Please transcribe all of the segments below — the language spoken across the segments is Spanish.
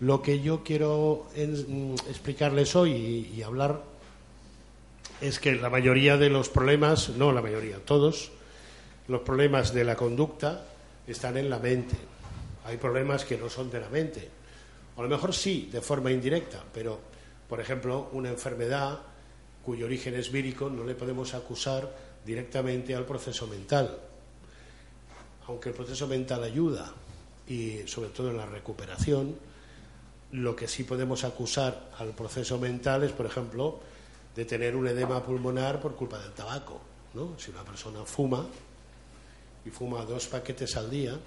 Lo que yo quiero en- explicarles hoy y hablar es que la mayoría de los problemas, no la mayoría, todos, los problemas de la conducta están en la mente. Hay problemas que no son de la mente. A lo mejor sí, de forma indirecta, pero, por ejemplo, una enfermedad cuyo origen es vírico no le podemos acusar directamente al proceso mental. Aunque el proceso mental ayuda, y sobre todo en la recuperación, lo que sí podemos acusar al proceso mental es, por ejemplo, de tener un edema pulmonar por culpa del tabaco. Si una persona fuma y fuma dos paquetes al día,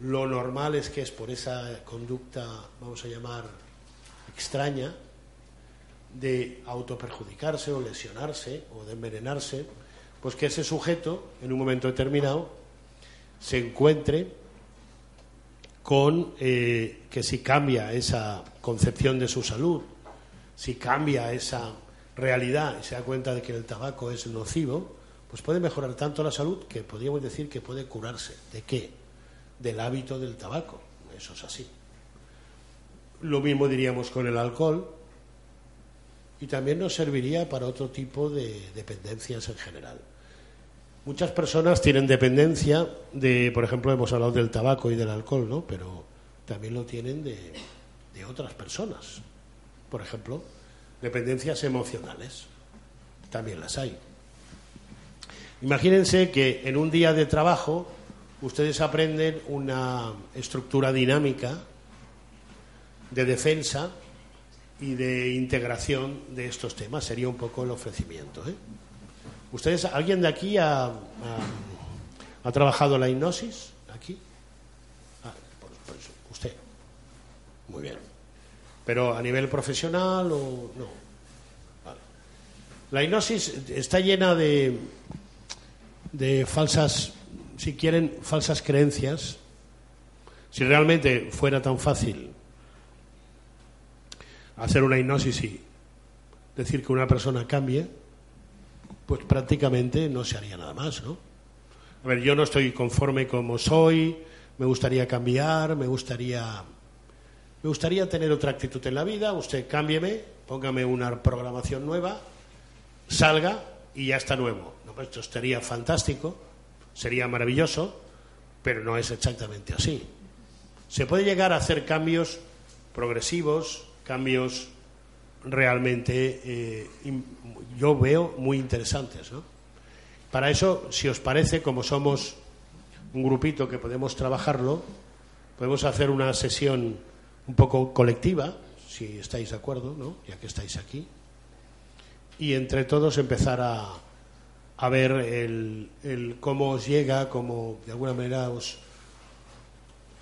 lo normal es que es por esa conducta, vamos a llamar, extraña, de autoperjudicarse o lesionarse o de envenenarse, pues que ese sujeto, en un momento determinado, se encuentre con eh, que si cambia esa concepción de su salud, si cambia esa realidad y se da cuenta de que el tabaco es nocivo, pues puede mejorar tanto la salud que podríamos decir que puede curarse. ¿De qué? Del hábito del tabaco. Eso es así. Lo mismo diríamos con el alcohol y también nos serviría para otro tipo de dependencias en general. Muchas personas tienen dependencia de, por ejemplo, hemos hablado del tabaco y del alcohol, ¿no? Pero también lo tienen de, de otras personas. Por ejemplo, dependencias emocionales. También las hay. Imagínense que en un día de trabajo ustedes aprenden una estructura dinámica de defensa y de integración de estos temas. Sería un poco el ofrecimiento. ¿eh? ¿Ustedes, alguien de aquí ha, ha, trabajado la hipnosis? ¿Aquí? Ah, usted. Muy bien. ¿Pero a nivel profesional o no? Vale. La hipnosis está llena de, de falsas, si quieren, falsas creencias. Si realmente fuera tan fácil hacer una hipnosis y decir que una persona cambie, pues prácticamente no se haría nada más, ¿no? A ver, yo no estoy conforme como soy, me gustaría cambiar, me gustaría me gustaría tener otra actitud en la vida, usted cámbieme, póngame una programación nueva, salga y ya está nuevo. No, pues esto estaría fantástico, sería maravilloso, pero no es exactamente así. Se puede llegar a hacer cambios progresivos, cambios realmente eh, yo veo muy interesantes. ¿no? Para eso, si os parece, como somos un grupito que podemos trabajarlo, podemos hacer una sesión un poco colectiva, si estáis de acuerdo, ¿no? ya que estáis aquí, y entre todos empezar a, a ver el, el cómo os llega, cómo de alguna manera os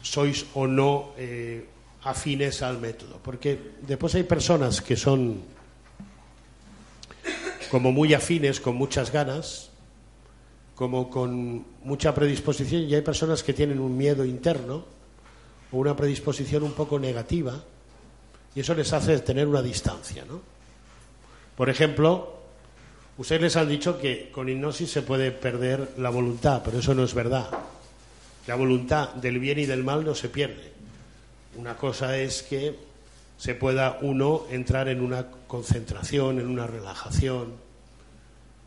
sois o no eh, afines al método. Porque después hay personas que son como muy afines, con muchas ganas, como con mucha predisposición, y hay personas que tienen un miedo interno o una predisposición un poco negativa, y eso les hace tener una distancia. ¿no? Por ejemplo, ustedes les han dicho que con hipnosis se puede perder la voluntad, pero eso no es verdad. La voluntad del bien y del mal no se pierde. Una cosa es que se pueda uno entrar en una concentración, en una relajación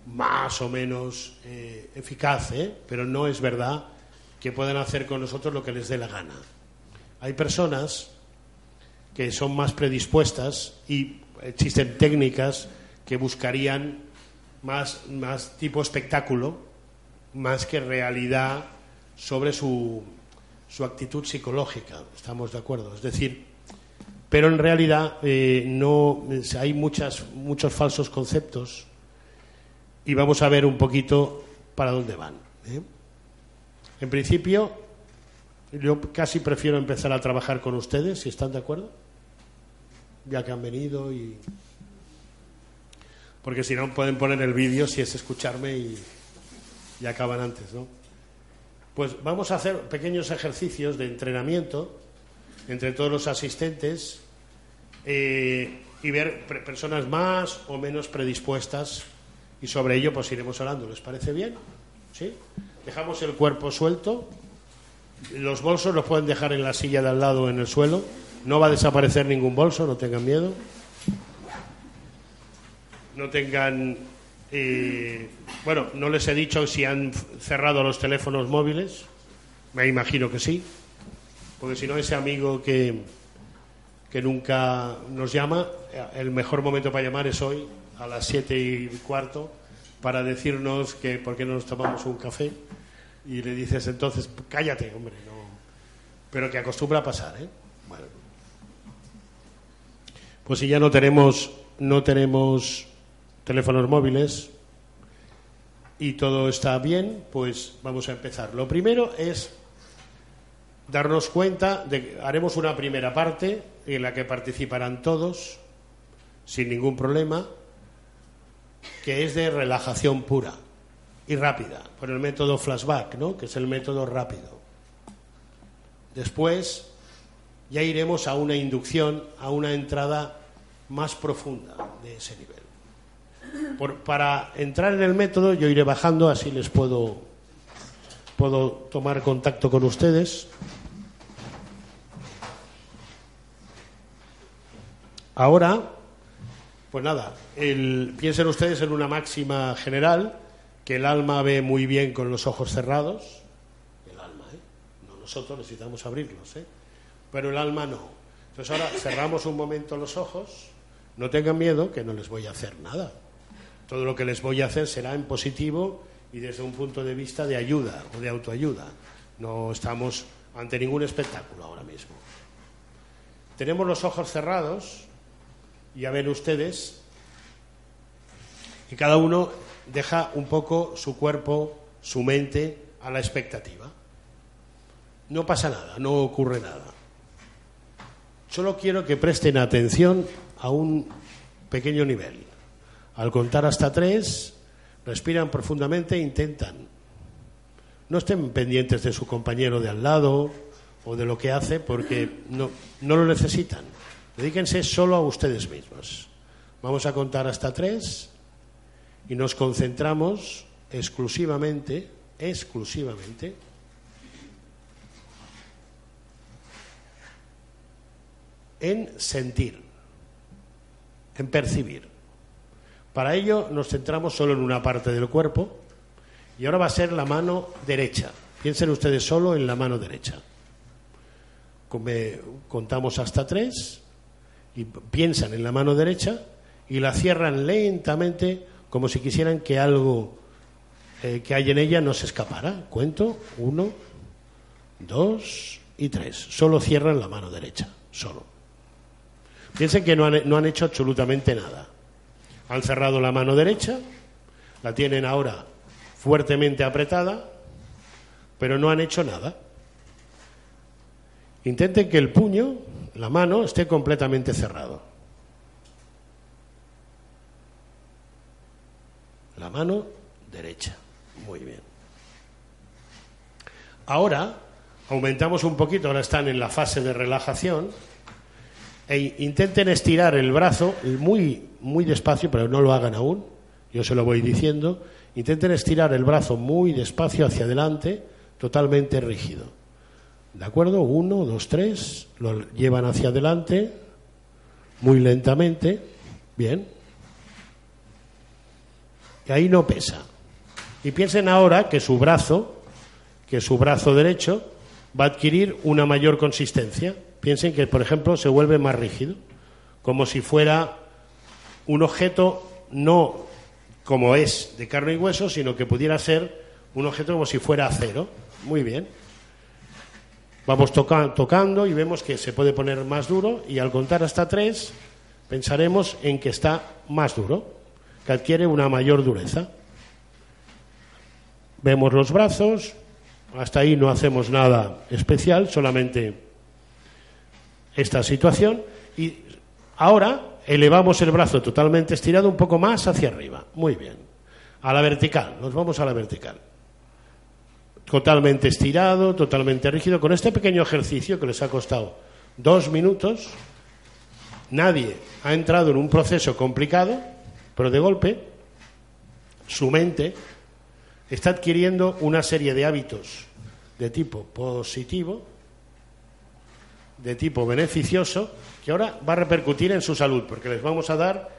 más o menos eh, eficaz, ¿eh? pero no es verdad que puedan hacer con nosotros lo que les dé la gana. Hay personas que son más predispuestas y existen técnicas que buscarían más, más tipo espectáculo, más que realidad sobre su, su actitud psicológica. ¿Estamos de acuerdo? Es decir, pero en realidad eh, no hay muchas, muchos falsos conceptos y vamos a ver un poquito para dónde van. ¿eh? En principio, yo casi prefiero empezar a trabajar con ustedes, si están de acuerdo, ya que han venido y porque si no pueden poner el vídeo si es escucharme y, y acaban antes, ¿no? Pues vamos a hacer pequeños ejercicios de entrenamiento entre todos los asistentes eh, y ver personas más o menos predispuestas y sobre ello pues iremos hablando. ¿Les parece bien? ¿Sí? Dejamos el cuerpo suelto. Los bolsos los pueden dejar en la silla de al lado en el suelo. No va a desaparecer ningún bolso, no tengan miedo. No tengan eh, bueno, no les he dicho si han cerrado los teléfonos móviles. Me imagino que sí. Porque si no, ese amigo que, que nunca nos llama, el mejor momento para llamar es hoy, a las siete y cuarto, para decirnos que por qué no nos tomamos un café. Y le dices entonces, cállate, hombre, no. Pero que acostumbra a pasar, ¿eh? Bueno. Pues si ya no tenemos, no tenemos teléfonos móviles y todo está bien, pues vamos a empezar. Lo primero es darnos cuenta de que haremos una primera parte en la que participarán todos sin ningún problema, que es de relajación pura y rápida, por el método flashback, ¿no? que es el método rápido. Después ya iremos a una inducción, a una entrada más profunda de ese nivel para entrar en el método yo iré bajando, así les puedo, puedo tomar contacto con ustedes. Ahora, pues nada, piensen ustedes en una máxima general, que el alma ve muy bien con los ojos cerrados. El alma, ¿eh? No nosotros necesitamos abrirlos, ¿eh? Pero el alma no. Entonces ahora cerramos un momento los ojos, no tengan miedo que no les voy a hacer nada. Todo lo que les voy a hacer será en positivo y desde un punto de vista de ayuda o de autoayuda. No estamos ante ningún espectáculo ahora mismo. Tenemos los ojos cerrados, ya ven ustedes, y cada uno deja un poco su cuerpo, su mente a la expectativa. No pasa nada, no ocurre nada. Solo quiero que presten atención a un pequeño nivel. Al contar hasta tres, respiran profundamente e intentan. No estén pendientes de su compañero de al lado o de lo que hace porque no, lo necesitan. Dedíquense solo a ustedes mismos. Vamos a contar hasta tres y nos concentramos exclusivamente, exclusivamente, en sentir, en percibir. Para ello nos centramos solo en una parte del cuerpo y ahora va a ser la mano derecha. Piensen ustedes solo en la mano derecha. Contamos hasta tres y piensan en la mano derecha y la cierran lentamente como si quisieran que algo eh, que hay en ella no se escapara. Cuento uno, dos y tres. Solo cierran la mano derecha, solo. Piensen que no han hecho absolutamente nada. Han cerrado la mano derecha, la tienen ahora fuertemente apretada, pero no han hecho nada. Intenten que el puño, la mano, esté completamente cerrado. La mano derecha. Muy bien. Ahora aumentamos un poquito, ahora están en la fase de relajación e intenten estirar el brazo muy, muy despacio, pero no lo hagan aún, yo se lo voy diciendo, intenten estirar el brazo muy despacio hacia adelante, totalmente rígido. ¿De acuerdo? Uno, dos, tres, lo llevan hacia adelante, muy lentamente, bien. Y ahí no pesa. Y piensen ahora que su brazo, que su brazo derecho, va a adquirir una mayor consistencia piensen que, por ejemplo, se vuelve más rígido, como si fuera un objeto no como es de carne y hueso, sino que pudiera ser un objeto como si fuera acero. Muy bien. Vamos tocando y vemos que se puede poner más duro y al contar hasta tres pensaremos en que está más duro, que adquiere una mayor dureza. Vemos los brazos, hasta ahí no hacemos nada especial, solamente esta situación y ahora elevamos el brazo totalmente estirado un poco más hacia arriba. Muy bien. A la vertical, nos vamos a la vertical totalmente estirado, totalmente rígido. Con este pequeño ejercicio que les ha costado dos minutos, nadie ha entrado en un proceso complicado, pero de golpe su mente está adquiriendo una serie de hábitos de tipo positivo, de tipo beneficioso, que ahora va a repercutir en su salud, porque les vamos a dar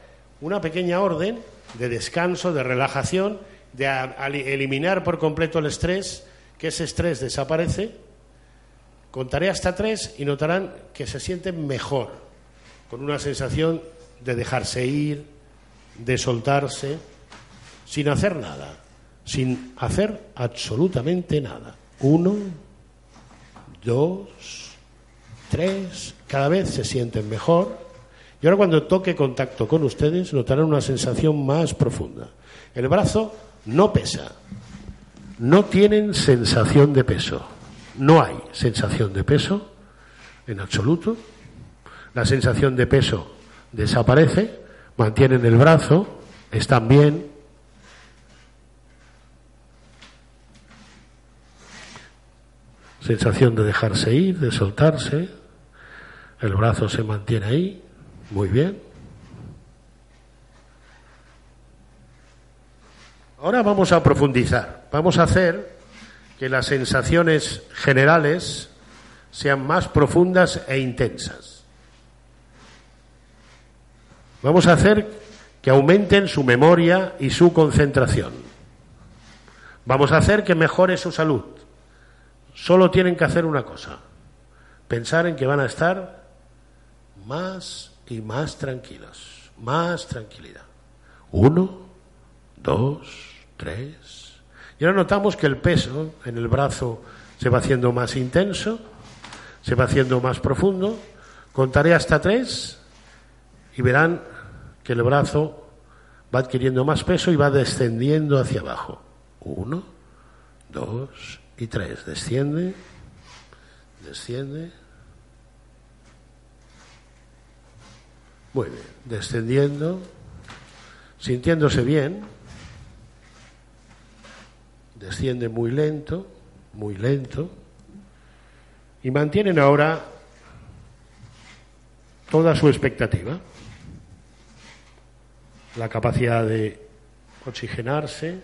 una pequeña orden de descanso, de relajación, de eliminar por completo el estrés que ese estrés desaparece, contaré hasta tres y notarán que se sienten mejor, con una sensación de dejarse ir, de soltarse, sin hacer nada, sin hacer absolutamente nada. Uno, dos, tres, cada vez se sienten mejor. Y ahora cuando toque contacto con ustedes notarán una sensación más profunda. El brazo no pesa, no tienen sensación de peso. No hay sensación de peso en absoluto. La sensación de peso desaparece, mantienen el brazo, están bien. Sensación de dejarse ir, de soltarse. El brazo se mantiene ahí, muy bien. Ahora vamos a profundizar. Vamos a hacer que las sensaciones generales sean más profundas e intensas. Vamos a hacer que aumenten su memoria y su concentración. Vamos a hacer que mejore su salud. Solo tienen que hacer una cosa, pensar en que van a estar más y más tranquilos, más tranquilidad. Uno, dos, tres. Y ahora notamos que el peso en el brazo se va haciendo más intenso, se va haciendo más profundo. Contaré hasta tres y verán que el brazo va adquiriendo más peso y va descendiendo hacia abajo. Uno, dos y tres. Desciende, desciende. Muy bien, descendiendo, sintiéndose bien desciende muy lento, muy lento, y mantienen ahora toda su expectativa, la capacidad de oxigenarse,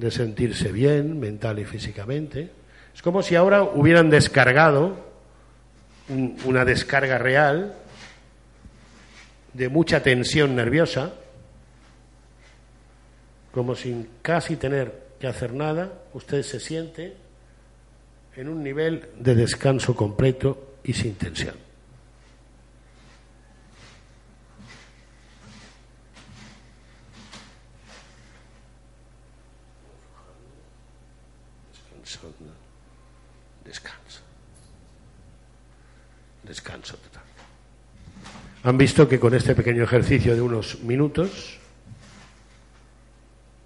de sentirse bien mental y físicamente. Es como si ahora hubieran descargado una descarga real de mucha tensión nerviosa, como sin casi tener que hacer nada, usted se siente en un nivel de descanso completo y sin tensión. Descanso. Descanso total. Han visto que con este pequeño ejercicio de unos minutos,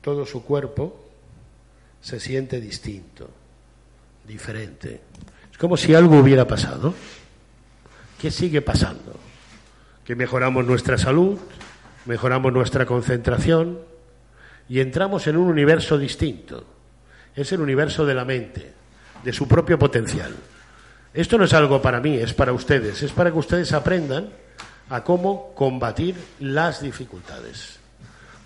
todo su cuerpo se siente distinto, diferente. Es como si algo hubiera pasado. ¿Qué sigue pasando? Que mejoramos nuestra salud, mejoramos nuestra concentración y entramos en un universo distinto. Es el universo de la mente, de su propio potencial. Esto no es algo para mí, es para ustedes, es para que ustedes aprendan a cómo combatir las dificultades,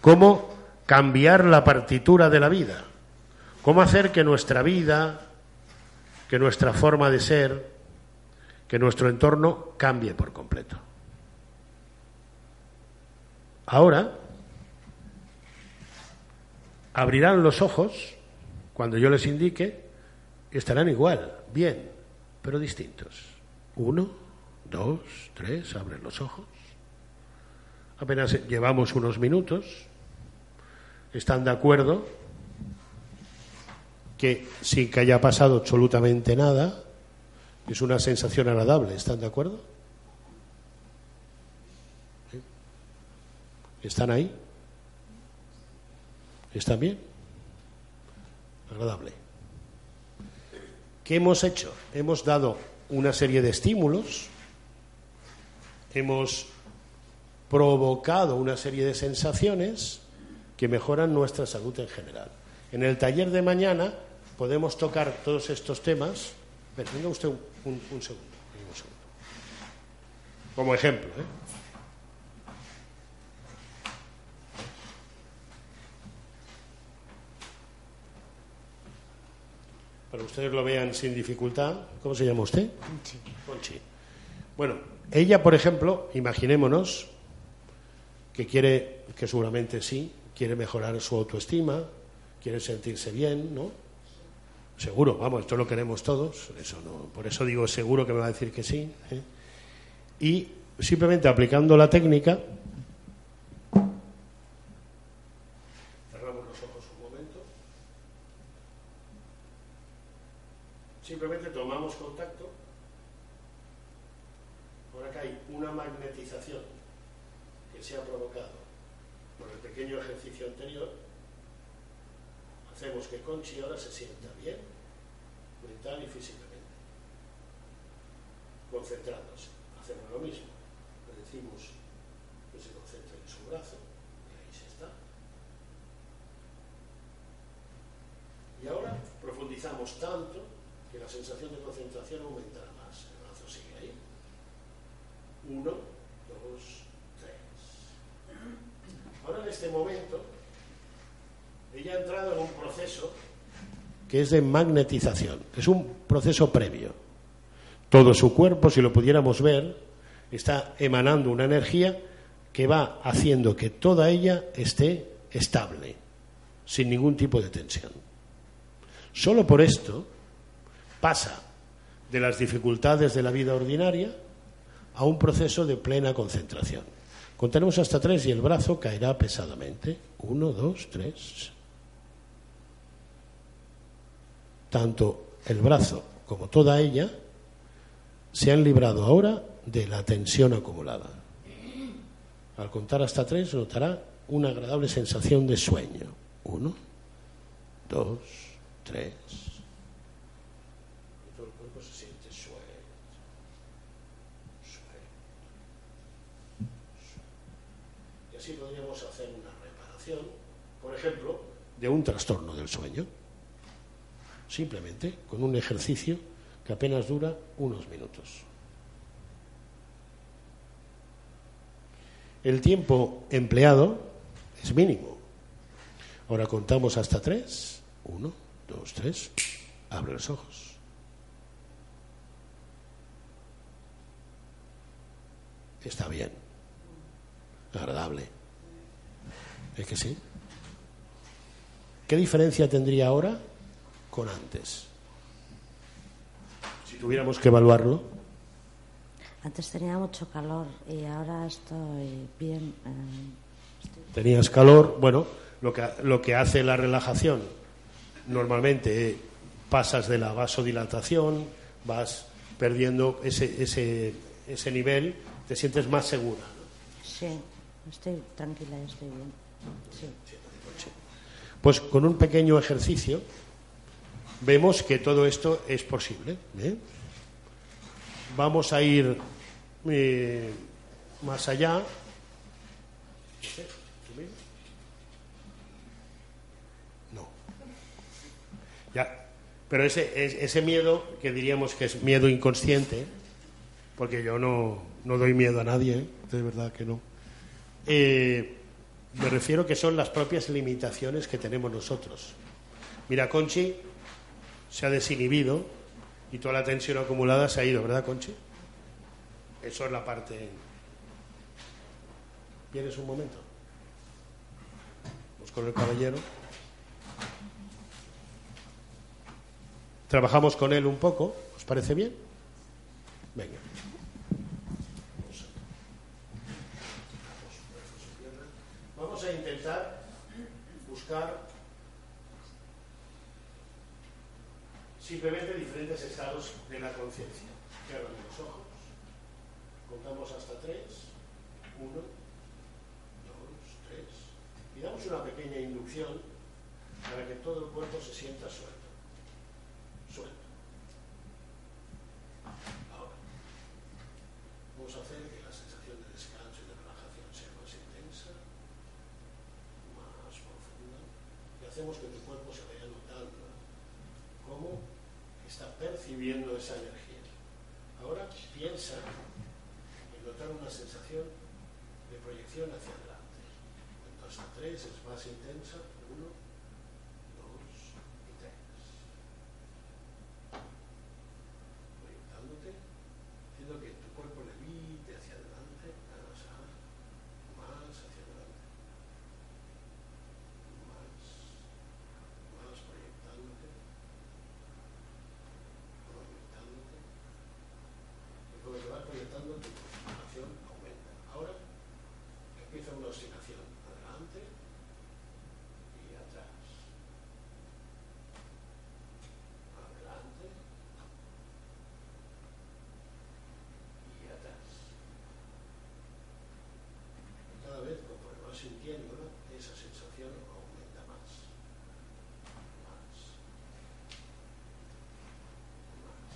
cómo cambiar la partitura de la vida ¿Cómo hacer que nuestra vida, que nuestra forma de ser, que nuestro entorno cambie por completo? Ahora abrirán los ojos cuando yo les indique estarán igual, bien, pero distintos. Uno, dos, tres, abren los ojos. Apenas llevamos unos minutos. ¿Están de acuerdo que sin que haya pasado absolutamente nada, Es una sensación agradable, ¿están de acuerdo? ¿Están ahí? ¿Están bien? Agradable. ¿Qué hemos hecho? Hemos dado una serie de estímulos, hemos provocado una serie de sensaciones que mejoran nuestra salud en general. En el taller de mañana podemos tocar todos estos temas. Venga usted un, segundo, un segundo. Como ejemplo. ¿eh? Para ustedes lo vean sin dificultad. ¿Cómo se llama usted? Conchi. Conchi. Bueno, ella, por ejemplo, imaginémonos que quiere, que seguramente sí, quiere mejorar su autoestima, quiere sentirse bien, ¿no? Seguro, vamos, esto lo queremos todos, eso no, por eso digo seguro que me va a decir que sí. ¿eh? Y simplemente aplicando la técnica, cerramos los ojos un momento, simplemente tomamos contacto, ahora que hay una magnetización que se ha provocado por el pequeño ejercicio anterior, hacemos que Conchi ahora se sienta bien, mental y físicamente, concentrándose. Hacemos lo mismo, le decimos que se concentre en su brazo, y ahí se está. Y ahora profundizamos tanto que la sensación de concentración aumentará más. El brazo sigue ahí. Uno, dos, tres. Ahora en este momento ella ha entrado en un que es de magnetización, es un proceso previo. Todo su cuerpo, si lo pudiéramos ver, está emanando una energía que va haciendo que toda ella esté estable, sin ningún tipo de tensión. Solo por esto pasa de las dificultades de la vida ordinaria a un proceso de plena concentración. Contaremos hasta tres y el brazo caerá pesadamente. Uno, dos, tres. Tanto el brazo como toda ella se han librado ahora de la tensión acumulada. Al contar hasta tres notará una agradable sensación de sueño. Uno, dos, tres. Todo el cuerpo se siente suelto. Y así podríamos hacer una reparación, por ejemplo, de un trastorno del sueño simplemente con un ejercicio que apenas dura unos minutos. El tiempo empleado es mínimo. Ahora contamos hasta tres. Uno, dos, tres. Abre los ojos. Está bien. Agradable. ¿Es que sí? ¿Qué diferencia tendría ahora con antes? Si tuviéramos que evaluarlo. Antes tenía mucho calor y ahora estoy bien. eh, estoy- Tenías calor, bueno, lo que, lo que hace la relajación, normalmente eh, pasas de la vasodilatación, vas perdiendo ese, ese, ese nivel, te sientes más segura. Sí, estoy tranquila y estoy bien. Sí. Pues con un pequeño ejercicio vemos que todo esto es posible. ¿eh? Vamos a ir eh, más allá. No. Ya. Pero ese, es- ese miedo, que diríamos que es miedo inconsciente, porque yo no, no doy miedo a nadie, ¿eh? de verdad que no. Eh, me refiero que son las propias limitaciones que tenemos nosotros. Mira, Conchi se ha desinhibido y toda la tensión acumulada se ha ido, ¿verdad, Conchi? Eso es la parte. ¿Vienes un momento? Vamos con el caballero. Trabajamos con él un poco, ¿os parece bien? Venga. Vamos a intentar buscar simplemente diferentes estados de la conciencia. Cierran los ojos, contamos hasta tres, uno, dos, tres, y damos una pequeña inducción para que todo el cuerpo se sienta suelto. Suelto. Ahora, vamos a hacer que la sensación de descanso y de relajación sea más intensa, más profunda, y hacemos que tu cuerpo se vaya notando cómo está percibiendo esa energía. Ahora piensa en notar una sensación de proyección hacia adelante. Entonces, tres es más intensa, uno, sintiendo esa sensación aumenta más, más, más,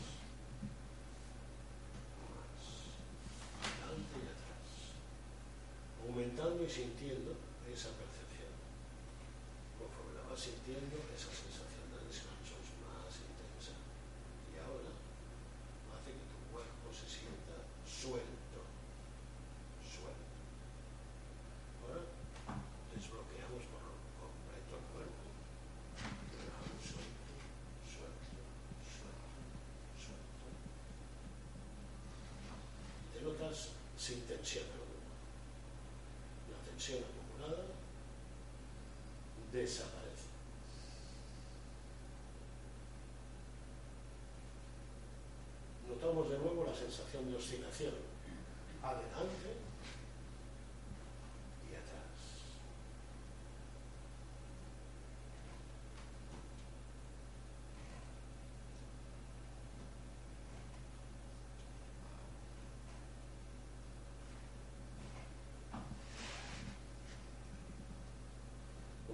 más, adelante y atrás, aumentando y sintiendo esa percepción. Conforme la vas sintiendo, esa sensación de descanso es más intensa. Y ahora hace que tu cuerpo se sienta suelto. sin tensión alguna. La tensión acumulada desaparece. Notamos de nuevo la sensación de oscilación. Adelante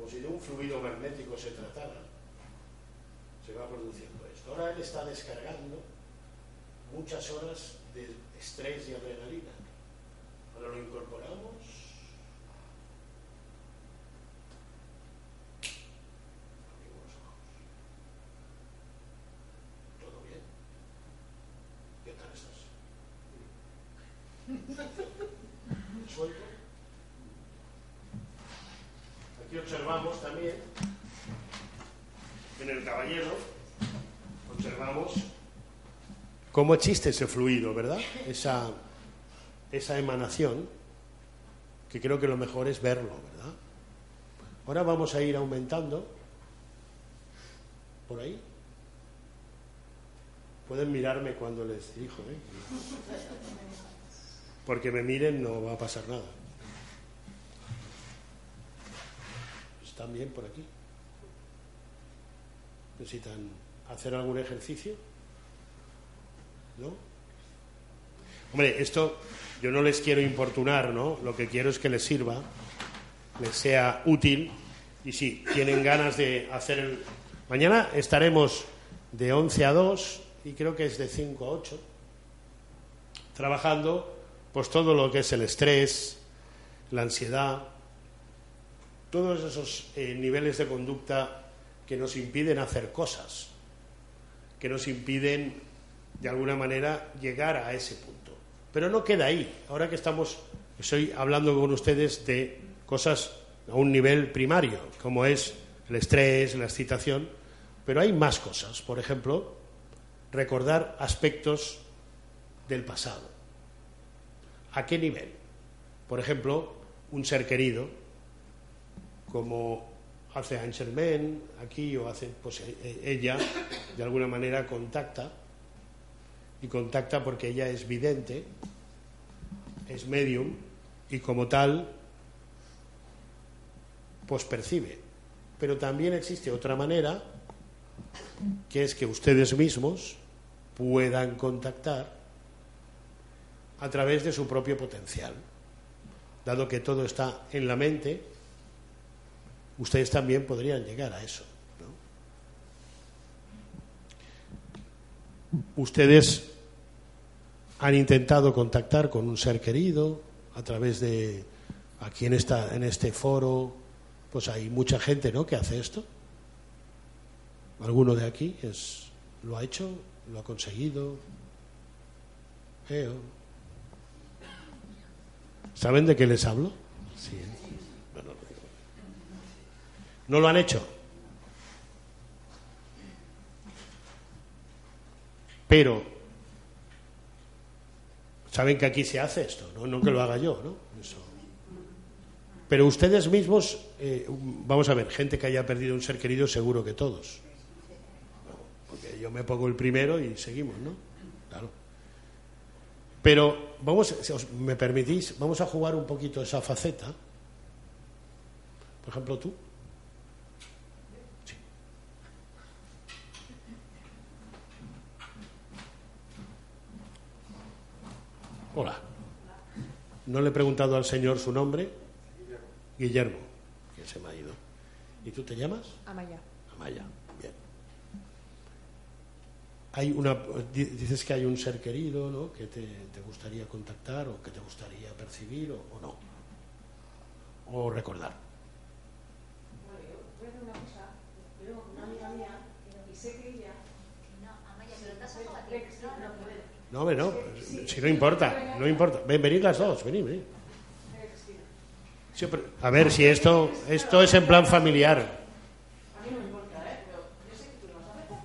si de un fluido magnético se tratara, se va produciendo esto. Ahora él está descargando muchas horas de estrés y adrenalina. Ahora lo incorporamos. ¿Todo bien? ¿Qué tal estás? ¿Suelto? Aquí observamos también, en el caballero, observamos cómo existe ese fluido, ¿verdad? Esa, esa emanación, que creo que lo mejor es verlo, ¿verdad? Ahora vamos a ir aumentando por ahí. Pueden mirarme cuando les dirijo, ¿eh? Porque me miren no va a pasar nada. También por aquí. ¿Necesitan hacer algún ejercicio? ¿No? Hombre, esto yo no les quiero importunar, ¿no? Lo que quiero es que les sirva, les sea útil y si tienen ganas de hacer el... Mañana estaremos de 11 a 2 y creo que es de 5 a 8 trabajando pues todo lo que es el estrés, la ansiedad, todos esos eh, niveles de conducta que nos impiden hacer cosas, que nos impiden, de alguna manera, llegar a ese punto. Pero no queda ahí. Ahora que estamos, estoy hablando con ustedes de cosas a un nivel primario, como es el estrés, la excitación, pero hay más cosas. Por ejemplo, recordar aspectos del pasado. ¿A qué nivel? Por ejemplo, un ser querido como hace Anselmen aquí o hace, pues e, e, ella de alguna manera contacta y contacta porque ella es vidente, es medium y como tal pues percibe. Pero también existe otra manera que es que ustedes mismos puedan contactar a través de su propio potencial. Dado que todo está en la mente, ustedes también podrían llegar a eso. Ustedes han intentado contactar con un ser querido a través de aquí en esta en este foro pues hay mucha gente ¿no? que hace esto alguno de aquí es lo ha hecho lo ha conseguido ¿saben de qué les hablo? Sí. No lo han hecho pero saben que aquí se hace esto, no, no que lo haga yo, ¿no? Pero ustedes mismos, eh, vamos a ver, gente que haya perdido un ser querido, seguro que todos. porque yo me pongo el primero y seguimos, ¿no? Claro. Pero vamos, si os me permitís, vamos a jugar un poquito esa faceta. Por ejemplo, tú. No le he preguntado al señor su nombre. Guillermo. que se me ha ido. ¿Y tú te llamas? Amaya. Amaya, bien. Hay una, dices que hay un ser querido ¿no? que te, gustaría contactar o que te gustaría percibir o, o no. O recordar. Bueno, yo voy a hacer una cosa. Yo una amiga mía y sé que ella. No, Amaya, pero estás a No puede. No, si no importa, no importa. Ven, venid las dos, venid, venid. a ver, si esto, esto es en plan familiar. A mí no me importa, ¿eh? Pero yo sé que tú lo vas a hacer.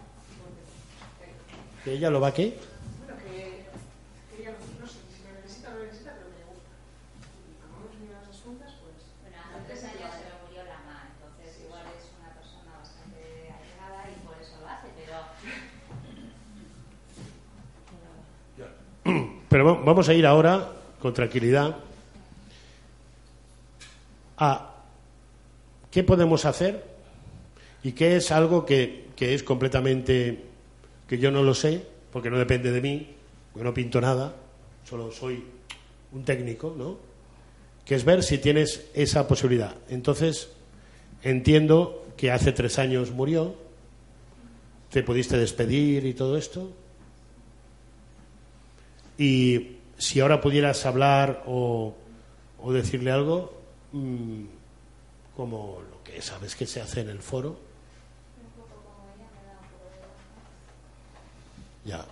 ¿Que ella lo va a qué? Bueno, que, que ella no sé si me necesita o no me necesita, pero me gusta. Y como hemos venido a esas juntas, pues... Bueno, hace tres años se me murió la mamá, entonces igual es una persona bastante allegada y por eso lo hace, pero... Pero vamos a ir ahora, con tranquilidad, a qué podemos hacer y qué es algo que, que es completamente que yo no lo sé, porque no depende de mí, porque no pinto nada, solo soy un técnico, ¿no? Que es ver si tienes esa posibilidad. Entonces, entiendo que hace tres años murió, te pudiste despedir y todo esto, y si ahora pudieras hablar o, decirle algo, mm, como lo que sabes que se hace en el foro. Ya.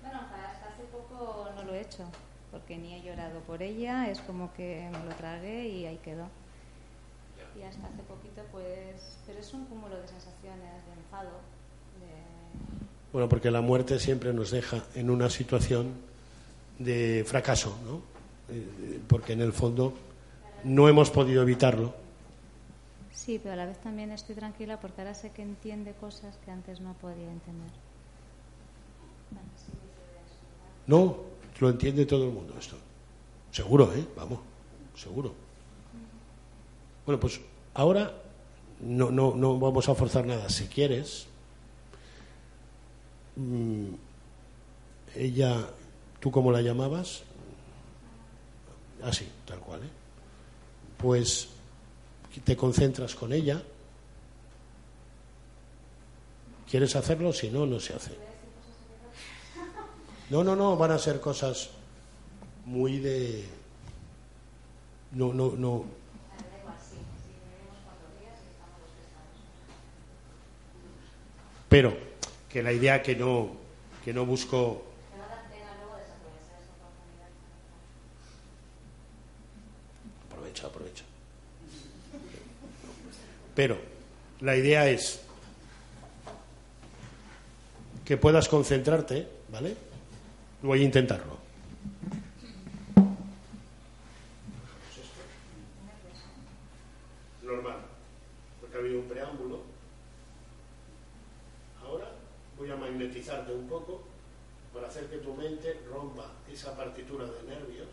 Bueno, hace poco no lo he hecho, porque ni he llorado por ella, es como que me lo tragué y ahí quedó y hasta hace poquito pues pero es un cúmulo de sensaciones de enfado bueno porque la muerte siempre nos deja en una situación de fracaso ¿no? Eh, porque en el fondo no hemos podido evitarlo. Sí pero a la vez también estoy tranquila porque ahora sé que entiende cosas que antes no podía entender. No lo entiende todo el mundo esto. Seguro eh vamos seguro. Bueno, pues ahora no, no, no vamos a forzar nada. Si quieres, mm, ella, ¿tú cómo la llamabas? Así, tal cual, ¿eh? Pues te concentras con ella. ¿Quieres hacerlo? Si no, no se hace. No, no, no, van a ser cosas muy de... No, no, no, Pero que la idea que no, que no busco. Aprovecha, aprovecha. Pero la idea es que puedas concentrarte, ¿vale? Voy a intentarlo. Normal, porque ha habido un preámbulo voy a magnetizarte un poco para hacer que tu mente rompa esa partitura de nervios,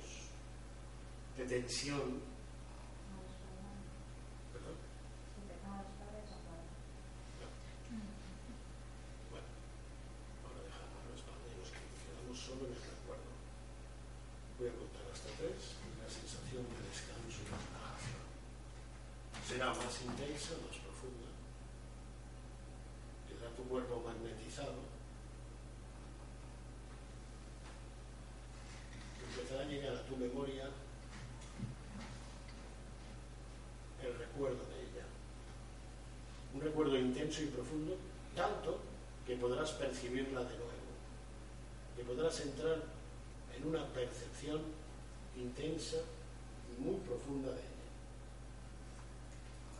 de tensión, intensa, más profunda, queda tu cuerpo magnetizado, empezará a llegar a tu memoria el recuerdo de ella. Un recuerdo intenso y profundo, tanto que podrás percibirla de nuevo, que podrás entrar en una percepción intensa y muy profunda de ella.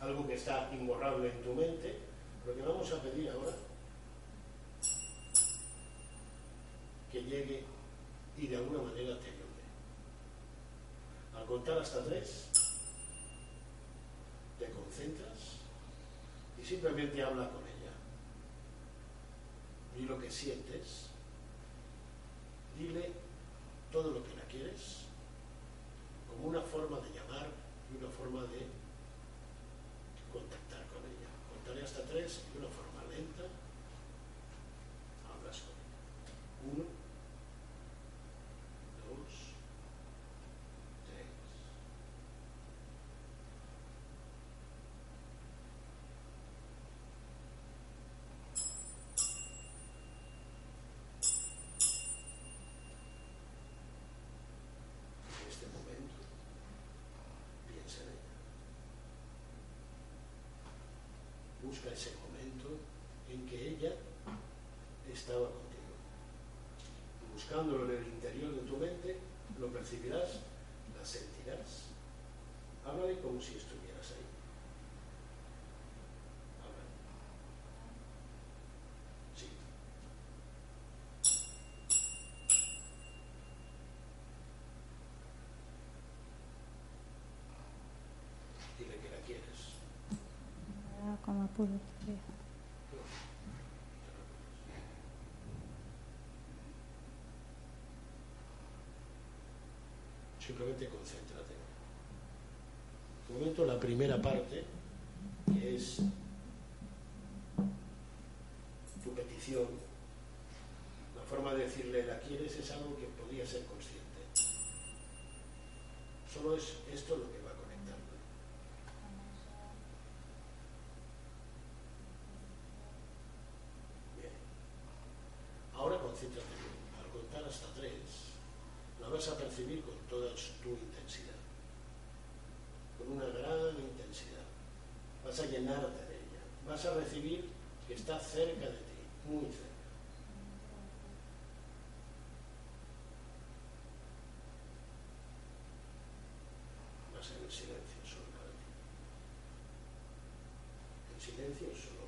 Algo que está imborrable en tu mente, lo que vamos a pedir ahora, que llegue y de alguna manera te ayude. Al contar hasta tres, te concentras y simplemente habla con ella. Di lo que sientes, dile todo lo que la quieres, como una forma de llamar y una forma de contactar con ella. Contaré hasta tres y de una forma lenta hablas con ella. Uno, dos, tres. En este momento, piensa en ella. Busca ese momento en que ella estaba contigo. Buscándolo en el interior de tu mente, lo percibirás, la sentirás. Háblale como si estuvieras ahí. Háblale. Sí. Dile que la quieres. Como pudo. sí. Simplemente concéntrate. De momento la primera parte, que es tu petición, la forma de decirle la quieres es algo que podría ser consciente. Solo es esto lo que va conectando. Bien. Ahora concéntrate bien. Al contar hasta tres, la vas a percibir con toda tu intensidad, con una gran intensidad. Vas a llenarte de ella, vas a recibir que está cerca de ti, muy cerca. En silencio solo para ti. En silencio solo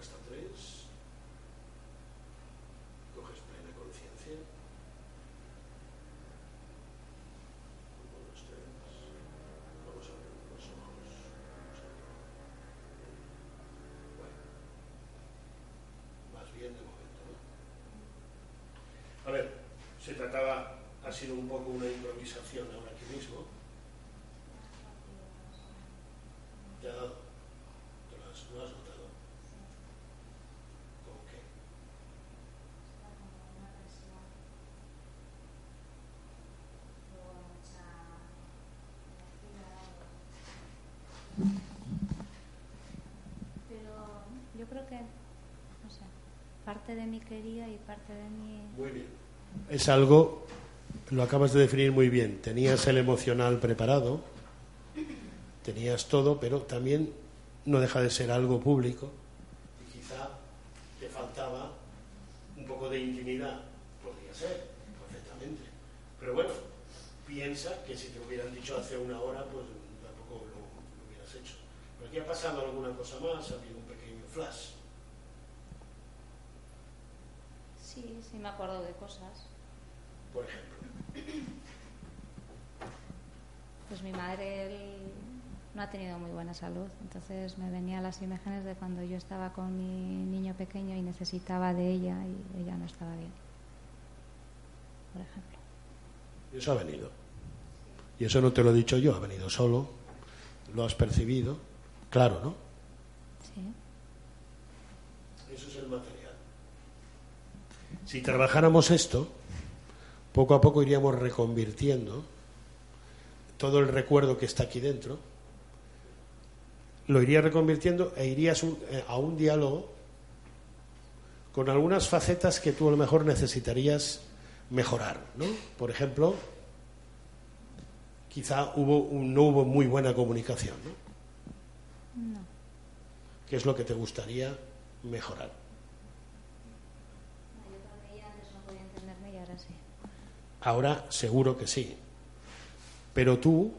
hasta tres, coges plena conciencia, uno, dos, tres, vamos a abrir los ojos, vamos bueno, más bien de momento, ¿no? A ver, se trataba, ha sido un poco una improvisación ahora aquí mismo, creo que, no sé, parte de mí quería y parte de mí... Muy bien. Es algo, lo acabas de definir muy bien. Tenías el emocional preparado, tenías todo, pero también no deja de ser algo público. Y quizá te faltaba un poco de intimidad. Podría ser, perfectamente. Pero bueno, piensa que si te hubieran dicho hace una hora, pues tampoco lo. Pero aquí ha pasado alguna cosa más, ha habido un pequeño flash. Sí, sí me acuerdo de cosas. Por ejemplo, Pues mi madre él, no ha tenido muy buena salud, entonces me venían las imágenes de cuando yo estaba con mi niño pequeño y necesitaba de ella y ella no estaba bien, por ejemplo. y eso ha venido. Y eso no te lo he dicho yo, ha venido solo, lo has percibido, claro, ¿no? Sí. Eso es el material. Si trabajáramos esto, poco a poco iríamos reconvirtiendo todo el recuerdo que está aquí dentro, lo iría reconvirtiendo e irías un- eh, a un diálogo con algunas facetas que tú a lo mejor necesitarías mejorar, ¿no? Por ejemplo, quizá hubo un- no hubo muy buena comunicación, ¿no? No. ¿Qué es lo que te gustaría mejorar? Yo con ella antes no podía entenderme y ahora sí. Ahora seguro que sí. Pero tú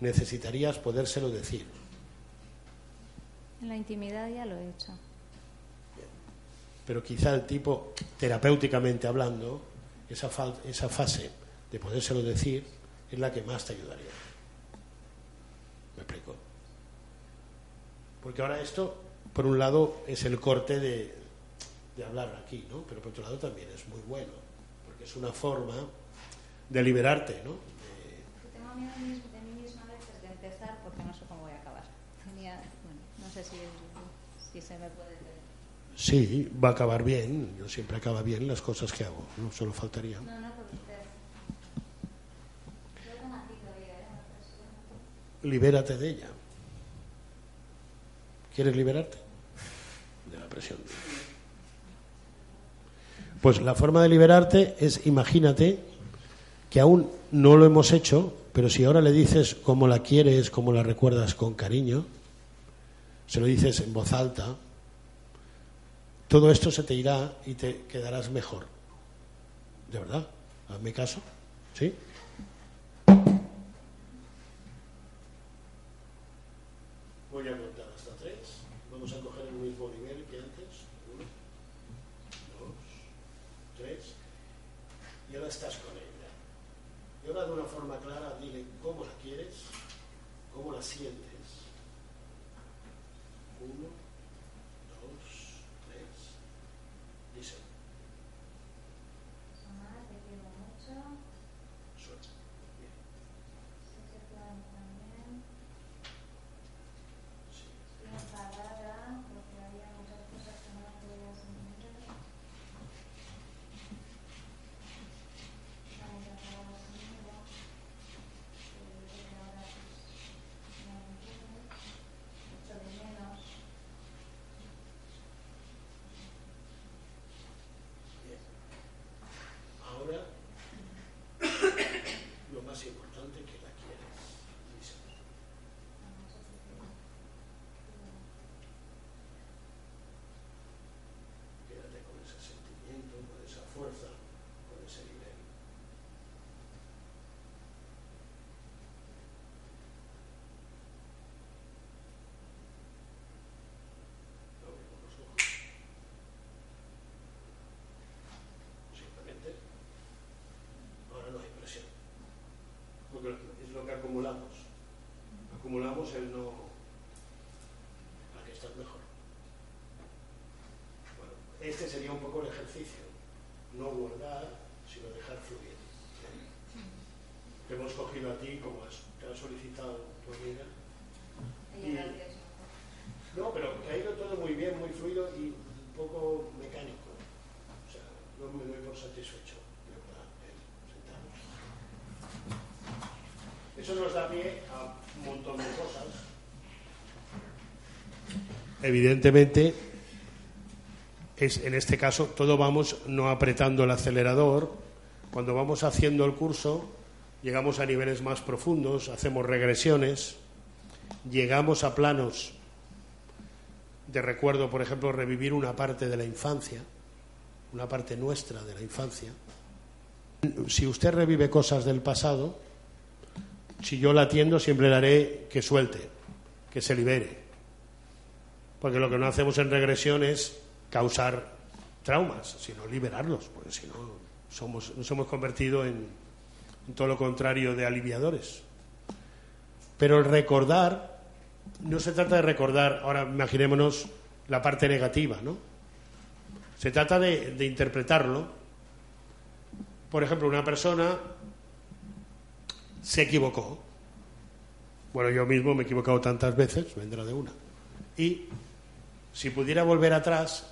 necesitarías podérselo decir. En la intimidad ya lo he hecho. Pero quizá el tipo, terapéuticamente hablando, esa, esa fase de podérselo decir es la que más te ayudaría. ¿Me explico? Porque ahora esto, por un lado, es el corte de, de hablar aquí, ¿no? Pero por otro lado también es muy bueno, porque es una forma de liberarte, ¿no? De- Tengo miedo de mí, misma a veces de empezar porque no sé cómo voy a acabar. Tenía, bueno, no sé si, si se me puede. Sí, va a acabar bien. Yo siempre acaba bien las cosas que hago. No solo faltaría. No, no Libérate de ella. ¿Quieres liberarte? De la presión. Pues la forma de liberarte es, imagínate, que aún no lo hemos hecho, pero si ahora le dices cómo la quieres, cómo la recuerdas con cariño, se lo dices en voz alta, todo esto se te irá y te quedarás mejor. ¿De verdad? Hazme caso. ¿Sí? Ejercicio. No guardar, sino dejar fluir. Te hemos cogido a ti como has, te ha solicitado tu amiga. Y-. No, pero que ha ido todo muy bien, muy fluido y un poco mecánico. O sea, no me doy por satisfecho. Eso nos da pie a un montón de cosas. Evidentemente, es, en este caso, todo vamos no apretando el acelerador. Cuando vamos haciendo el curso, llegamos a niveles más profundos, hacemos regresiones, llegamos a planos de recuerdo, por ejemplo, revivir una parte de la infancia, una parte nuestra de la infancia. Si usted revive cosas del pasado, si yo la atiendo, siempre le haré que suelte, que se libere. Porque lo que no hacemos en regresión es causar traumas, sino liberarlos, porque si no somos, nos hemos convertido en, todo lo contrario de aliviadores. Pero el recordar no se trata de recordar, ahora imaginémonos la parte negativa, ¿no? Se trata de, de interpretarlo. Por ejemplo, una persona se equivocó. Bueno, yo mismo me he equivocado tantas veces, vendrá de una. Y si pudiera volver atrás,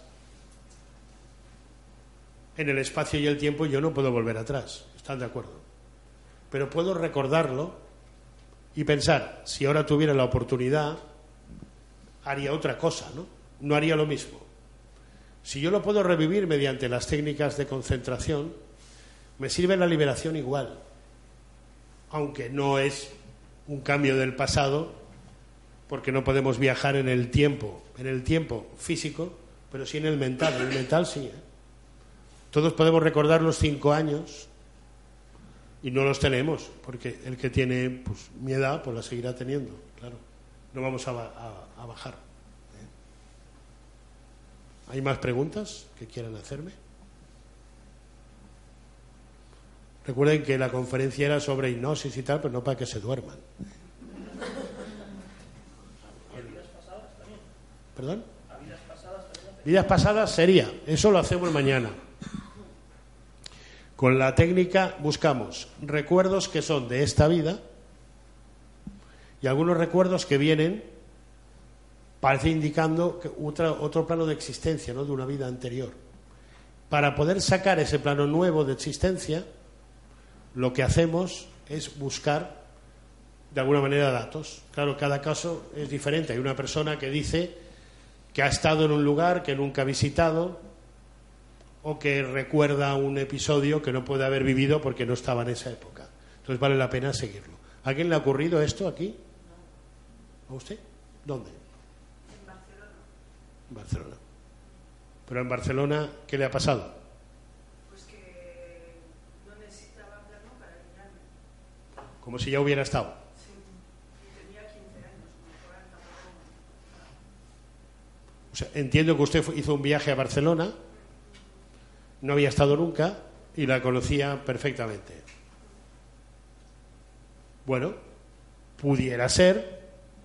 en el espacio y el tiempo yo no puedo volver atrás, ¿están de acuerdo? Pero puedo recordarlo y pensar, si ahora tuviera la oportunidad, haría otra cosa, ¿no? No haría lo mismo. Si yo lo puedo revivir mediante las técnicas de concentración, me sirve la liberación igual, aunque no es un cambio del pasado, porque no podemos viajar en el tiempo, en el tiempo físico, pero sí en el mental. En el mental sí. ¿eh? Todos podemos recordar los cinco años y no los tenemos, porque el que tiene pues, mi edad, pues la seguirá teniendo, claro. No vamos a, ba- a- a bajar. ¿eh? ¿Hay más preguntas que quieran hacerme? Recuerden que la conferencia era sobre hipnosis y tal, pero no para que se duerman. ¿Perdón? Vidas pasadas sería, eso lo hacemos mañana. Con la técnica buscamos recuerdos que son de esta vida y algunos recuerdos que vienen, parece indicando otra- otro plano de existencia, ¿no? de una vida anterior. Para poder sacar ese plano nuevo de existencia, lo que hacemos es buscar de alguna manera datos. Claro, cada caso es diferente. Hay una persona que dice que ha estado en un lugar que nunca ha visitado o que recuerda un episodio que no puede haber vivido porque no estaba en esa época. Entonces vale la pena seguirlo. ¿A alguien le ha ocurrido esto aquí? ¿A usted? ¿Dónde? En Barcelona, En Barcelona. Pero en Barcelona, ¿qué le ha pasado? pues que no necesitaba plano para guiarme. Como si ya hubiera estado. Sí. Y tenía 15 años, como ahora tampoco. O sea, entiendo que usted hizo un viaje a Barcelona, no había estado nunca y la conocía perfectamente. Bueno, pudiera ser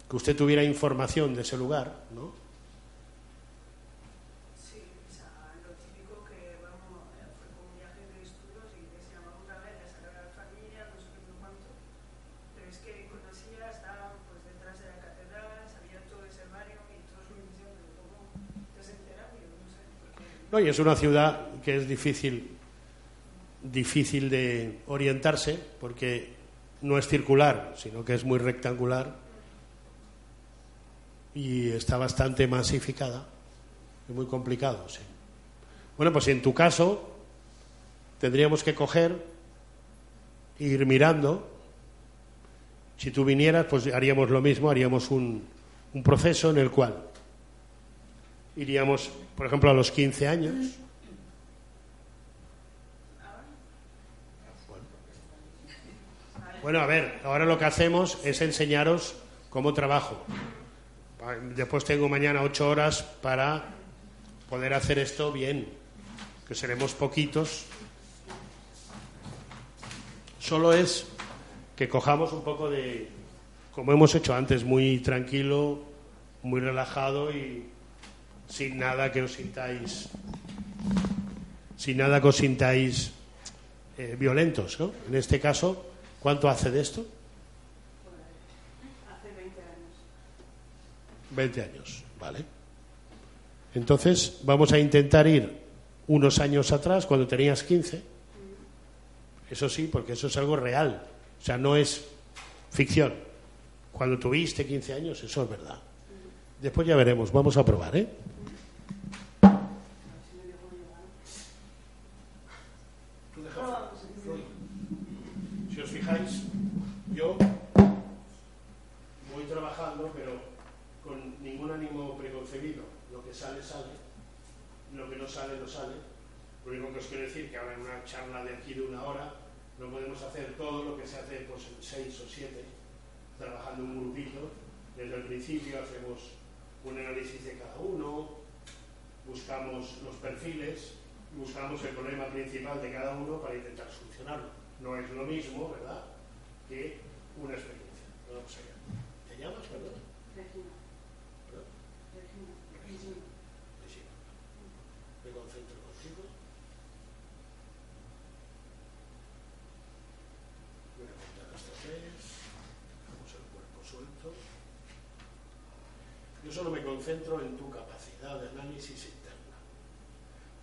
que usted tuviera información de ese lugar, ¿no? Sí, o sea, lo típico que vamos, eh, fue como un viaje de estudios y que se llamaba una vez a sacar a la familia, no sé qué, cuánto. Pero es que conocía, estaba pues detrás de la catedral, sabía todo ese barrio y todos me decían, pero ¿cómo enterado? Y yo no sé, porque No, y es una ciudad que es difícil, difícil de orientarse porque no es circular, sino que es muy rectangular y está bastante masificada. Es muy complicado, sí. Bueno, pues en tu caso tendríamos que coger e ir mirando. Si tú vinieras, pues haríamos lo mismo, haríamos un, un proceso en el cual iríamos, por ejemplo, a los 15 años. Bueno, a ver, ahora lo que hacemos es enseñaros cómo trabajo. Después tengo mañana ocho horas para poder hacer esto bien, que seremos poquitos. Solo es que cojamos un poco de, como hemos hecho antes, muy tranquilo, muy relajado y sin nada que os sintáis, sin nada que os sintáis eh, violentos, ¿no? En este caso, ¿cuánto hace de esto? Hace 20 años. 20 años, ¿vale? Entonces, vamos a intentar ir unos años atrás, cuando tenías 15. Eso sí, porque eso es algo real. O sea, no es ficción. Cuando tuviste 15 años, eso es verdad. Después ya veremos, vamos a probar, ¿eh? Os quiero decir que ahora en una charla de aquí de una hora no podemos hacer todo lo que se hace pues, en seis o siete, trabajando un grupito. Desde el principio hacemos un análisis de cada uno, buscamos los perfiles, buscamos el problema principal de cada uno para intentar solucionarlo. No es lo mismo, ¿verdad?, que una experiencia. Vamos allá. ¿Te llamas, perdón? Regina. ¿Perdón? Regina. Regina. Regina. Me concentro contigo. Voy a contar hasta tres. Dejamos el cuerpo suelto. Yo solo me concentro en tu capacidad de análisis interna.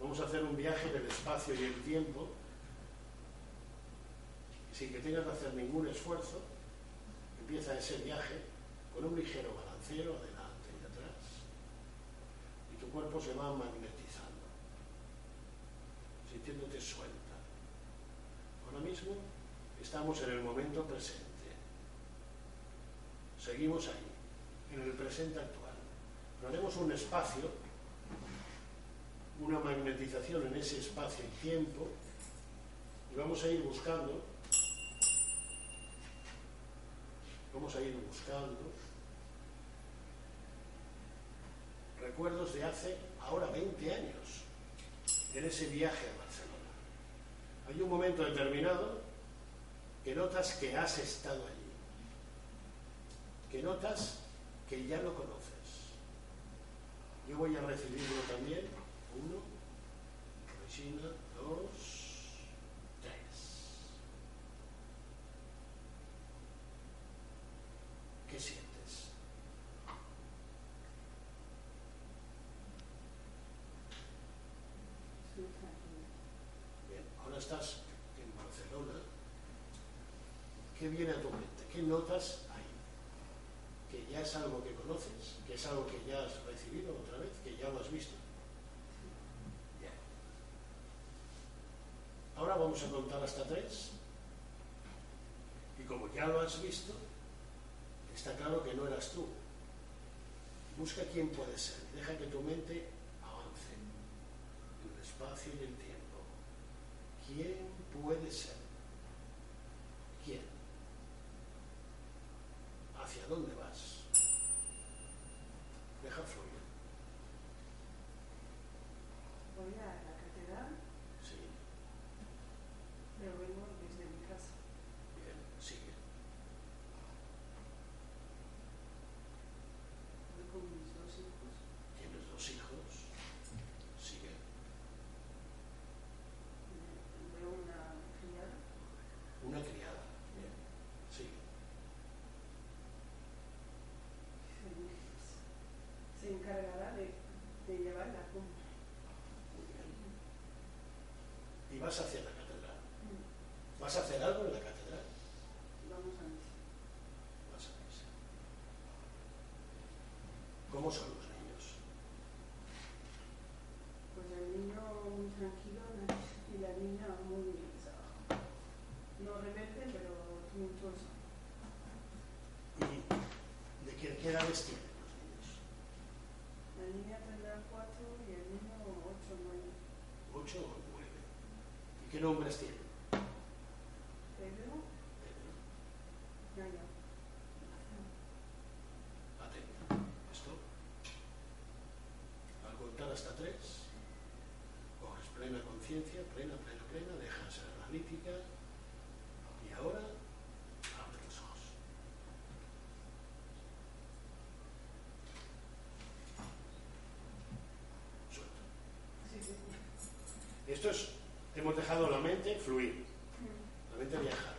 Vamos a hacer un viaje del espacio y el tiempo sin que tengas que hacer ningún esfuerzo. Empieza ese viaje con un ligero balanceo adelante y atrás y tu cuerpo se va magnetizando, sintiéndote suelta. Ahora mismo estamos en el momento presente. Seguimos ahí, en el presente actual. Pero haremos un espacio, una magnetización en ese espacio y tiempo, y vamos a ir buscando, vamos a ir buscando recuerdos de hace ahora 20 años, en ese viaje a Barcelona. Hay un momento determinado que notas que has estado allí, que notas que ya lo conoces. Yo voy a recibirlo también. Uno, Regina, dos, tres. ¿Qué sientes? Estoy tranquila. Bien, ahora estás en Barcelona. ¿Qué viene a tu mente? ¿Qué notas ahí? Que ya es algo que conoces, que es algo que ya has recibido otra vez, que ya lo has visto. Bien. Ahora vamos a contar hasta tres. Y como ya lo has visto, está claro que no eras tú. Busca quién puede ser. Deja que tu mente avance en el espacio y el tiempo. ¿Quién puede ser? ¿Quién? ¿Hacia dónde vas? Deja fluir. Voy a la catedral, Sí, pero vengo desde mi casa. bien, sigue. Voy con mis dos hijos. Tienes dos hijos. Sigue. eh, Veo una criada. Una criada. Bien, sigue. Se encargará de, de llevar la compra. Muy bien. Y vas hacia la catedral. ¿Vas a hacer algo en la catedral? Vamos a misa. Vas a misa. ¿Cómo son los niños? Pues el niño muy tranquilo y la niña muy no rebelde, pero tumultuosa. ¿Y de qué, qué edades tienen los niños? La niña tendrá cuatro y el niño ocho, nueve. ¿Ocho o nueve? ¿Y qué nombres tienen? Pedro, Pedro, Yaya. atento. Esto. Al contar hasta tres, coges plena conciencia, plena, plena, plena, dejas ser analítica y ahora abre los ojos. Suelta. Sí, sí. Esto es, hemos dejado la mente fluir. literalmente viajar.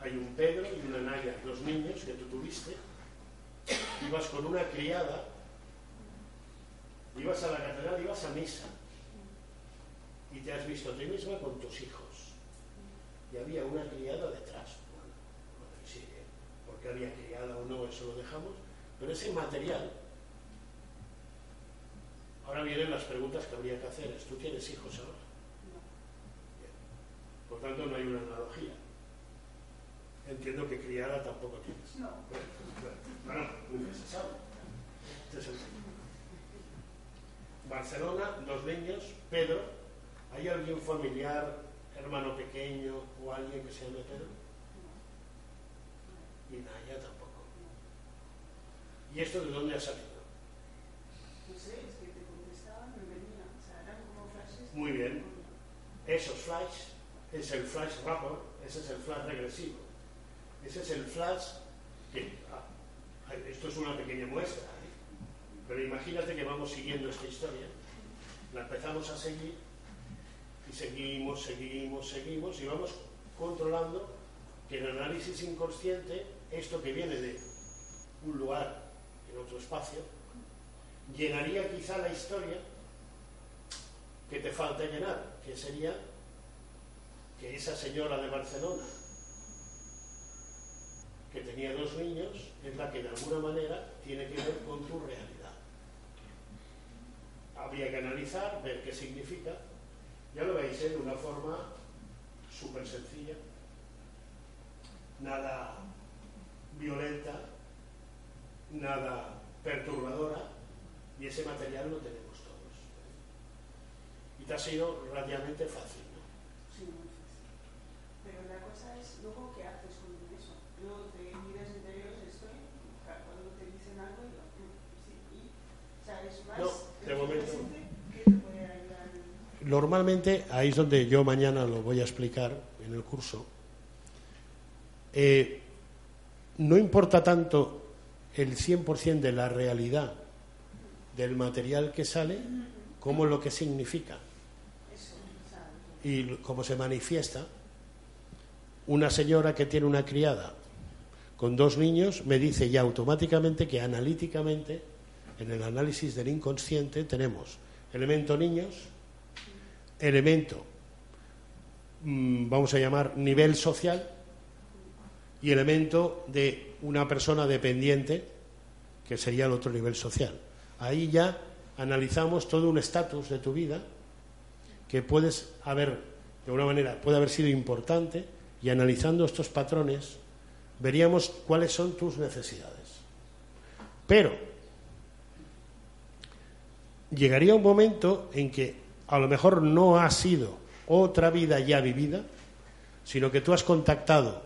Hay un Pedro y una Naya, dos niños que tú tuviste, ibas con una criada, ibas a la catedral, ibas a misa, y te has visto a ti misma con tus hijos. Y había una criada detrás. Bueno, bueno, sigue, porque había criada o no, eso lo dejamos, pero ese material. Ahora vienen las preguntas que habría que hacer. ¿Tú tienes hijos ahora? Tanto, no hay una analogía. Entiendo que criada tampoco tienes. No. Bueno, nunca se sabe. Este es el tema. Barcelona, dos niños, Pedro. ¿Hay algún familiar, hermano pequeño o alguien que se llame Pedro? Y Naya tampoco. ¿Y esto de dónde ha salido? No sé, es que te contestaba, me venía. O sea, eran como frases. Muy bien. Esos flash es el flash rapport, ese es el flash regresivo. Ese es el flash que. ah, esto es una pequeña muestra, ¿eh? pero imagínate que vamos siguiendo esta historia, la empezamos a seguir y seguimos, seguimos, seguimos y vamos controlando que el análisis inconsciente, esto que viene de un lugar en otro espacio, llenaría quizá la historia que te falta llenar, que sería que esa señora de Barcelona, que tenía dos niños, es la que de alguna manera tiene que ver con tu realidad. Habría que analizar, ver qué significa. Ya lo veis, ¿eh? de una forma súper sencilla, nada violenta, nada perturbadora, y ese material lo tenemos todos. Y te ha sido relativamente fácil, ¿no? Sí, muy fácil. Pero la cosa es luego qué haces con eso. Luego te miras interiores, estoy, cuando te dicen algo, y lo, mm, sí, y, o sea, es más. No, de momento presente que te puede ayudar. en- Normalmente, ahí es donde yo mañana lo voy a explicar en el curso, eh, no importa tanto el 100% de la realidad del material que sale como lo que significa y cómo se manifiesta. Una señora que tiene una criada con dos niños me dice ya automáticamente que analíticamente, en el análisis del inconsciente, tenemos elemento niños, elemento, mm, vamos a llamar nivel social, y elemento de una persona dependiente, que sería el otro nivel social. Ahí ya analizamos todo un estatus de tu vida que puedes haber, de alguna manera, puede haber sido importante y analizando estos patrones veríamos cuáles son tus necesidades. Pero llegaría un momento en que a lo mejor no ha sido otra vida ya vivida, sino que tú has contactado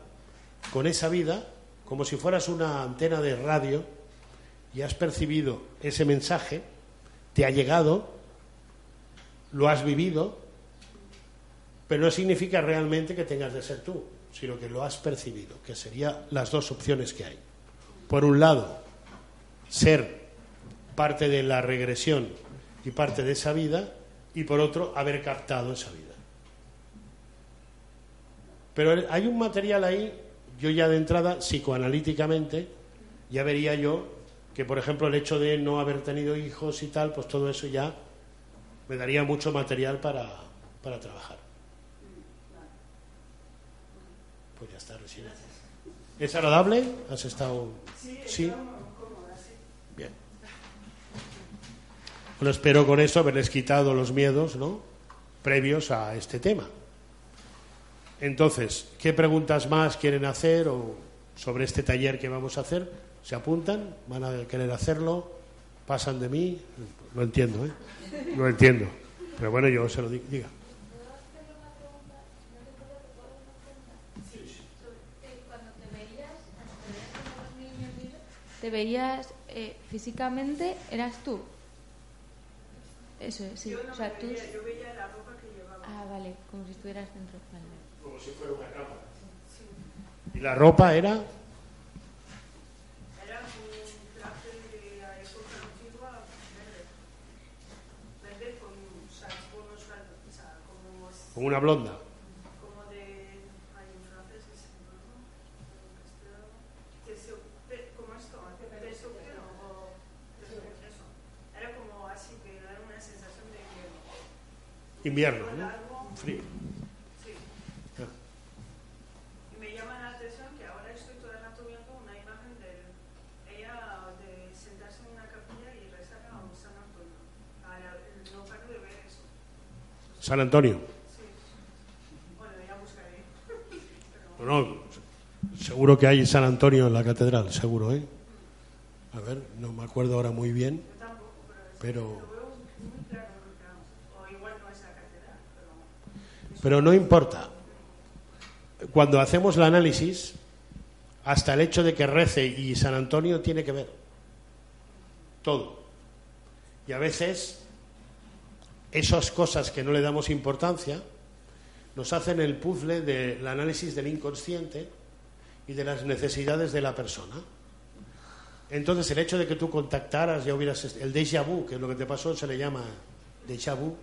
con esa vida como si fueras una antena de radio y has percibido ese mensaje, te ha llegado, lo has vivido, pero no significa realmente que tengas de ser tú, sino que lo has percibido, que serían las dos opciones que hay. Por un lado, ser parte de la regresión y parte de esa vida, y por otro, haber captado esa vida. Pero hay un material ahí, yo ya de entrada, psicoanalíticamente, ya vería yo que, por ejemplo, el hecho de no haber tenido hijos y tal, pues todo eso ya me daría mucho material para, para trabajar. Pues ya está, Resina. ¿Es agradable? ¿Has estado...? Sí, Sí. cómoda. Bien. Bueno, espero con eso haberles quitado los miedos, ¿no? Previos a este tema. Entonces, ¿qué preguntas más quieren hacer o sobre este taller que vamos a hacer? ¿Se apuntan? ¿Van a querer hacerlo? ¿Pasan de mí? Lo entiendo, ¿eh? Lo entiendo. Pero bueno, yo se lo digo. Diga. Cuando te veías, cuando te veías con los niños y eso, te veías eh, físicamente, eras tú. Eso es, sí. Yo no o sea, tú. veía, yo veía la ropa que llevaba. Ah, vale, como si estuvieras dentro. Vale. Como si fuera una capa. ¿Y la ropa era? Era un traje de la época antigua verde. Verde con, o sea, con unos o sea, como, Como una blonda. como de, ay, Invierno, ¿no? largo. Frío. Sí. Ah. Y me llama la atención que ahora estoy todo el rato viendo una imagen de ella de sentarse en una capilla y rezar a un San Antonio. Ahora, no paro de ver eso. San Antonio. Sí. Bueno, ya buscaré. Pero, No, no, seguro que hay San Antonio en la catedral, seguro, ¿eh? A ver, no me acuerdo ahora muy bien, yo tampoco, pero, pero, lo veo muy claro, muy claro. O igual no es la catedral, pero... no importa. Cuando hacemos el análisis, hasta el hecho de que rece y San Antonio tiene que ver. Todo. Y a veces, esas cosas que no le damos importancia, nos hacen el puzzle del análisis del inconsciente y de las necesidades de la persona. Entonces, el hecho de que tú contactaras, ya hubieras. El déjà vu, que es lo que te pasó, se le llama déjà vu,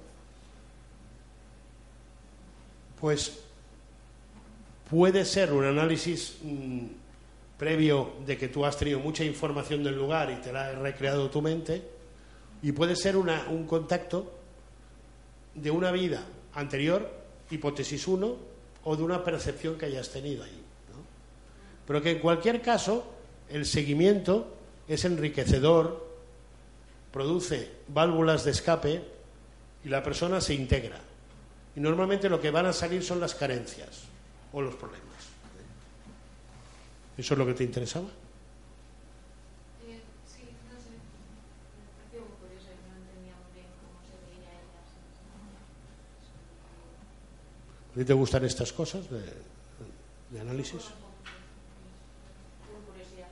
pues puede ser un análisis mm, previo de que tú has tenido mucha información del lugar y te la has recreado tu mente, y puede ser un contacto de una vida anterior, hipótesis 1, o de una percepción que hayas tenido ahí. Pero que en cualquier caso el seguimiento es enriquecedor, produce válvulas de escape y la persona se integra. Y normalmente lo que van a salir son las carencias o los problemas. ¿Eso es lo que te interesaba? Eh, sí, no sé. Me pareció muy curioso y no entendía muy bien cómo se veía ella. ¿A ti te gustan estas cosas de, de análisis? Por curiosidad.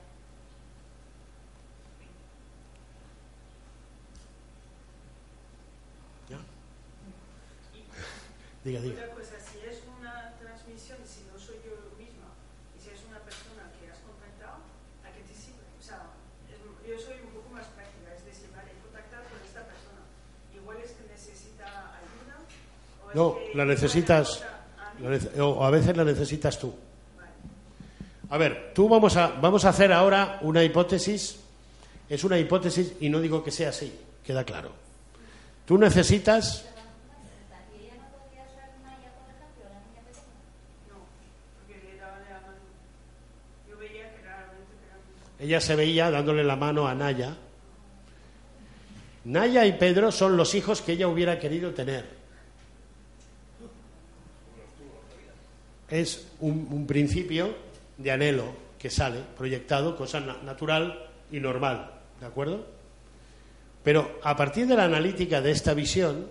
¿Ya? Diga, diga. Otra cosa, si es una transmisión, si no soy yo misma, y si es una persona que has contactado, ¿a qué te sirve? O sea, es- yo soy un poco más práctica, es decir, vale, he contactado con esta persona. Igual es que necesita ayuda, o es No, que la necesitas, la nece- o a veces la necesitas tú. vale. A ver, tú vamos a, vamos a hacer ahora una hipótesis. Es una hipótesis y no digo que sea así, queda claro. Tú necesitas, ¿Y ella no podía ser Maya, por ejemplo, la niña pequeña? No, porque le daba la mano. Yo veía que realmente que era mi- ella se veía dándole la mano a Naya. Naya y Pedro son los hijos que ella hubiera querido tener. Es un, principio de anhelo que sale proyectado, cosa na- natural y normal, ¿de acuerdo? Pero a partir de la analítica de esta visión,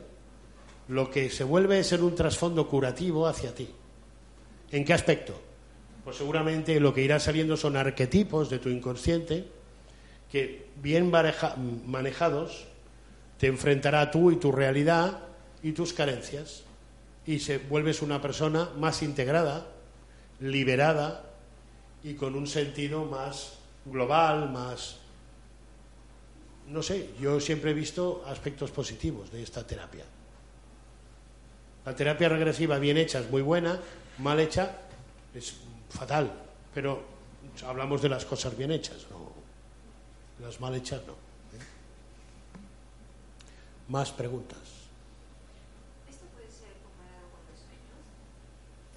lo que se vuelve es en un trasfondo curativo hacia ti. ¿En qué aspecto? Pues seguramente lo que irá saliendo son arquetipos de tu inconsciente que, bien maneja- manejados, te enfrentará a tú y tu realidad y tus carencias. Y se vuelves una persona más integrada, liberada y con un sentido más global, más... No sé, yo siempre he visto aspectos positivos de esta terapia. La terapia regresiva bien hecha es muy buena, mal hecha es fatal, pero hablamos de las cosas bien hechas, no las mal hechas no. ¿eh? Más preguntas. ¿Esto puede ser comparado con los sueños?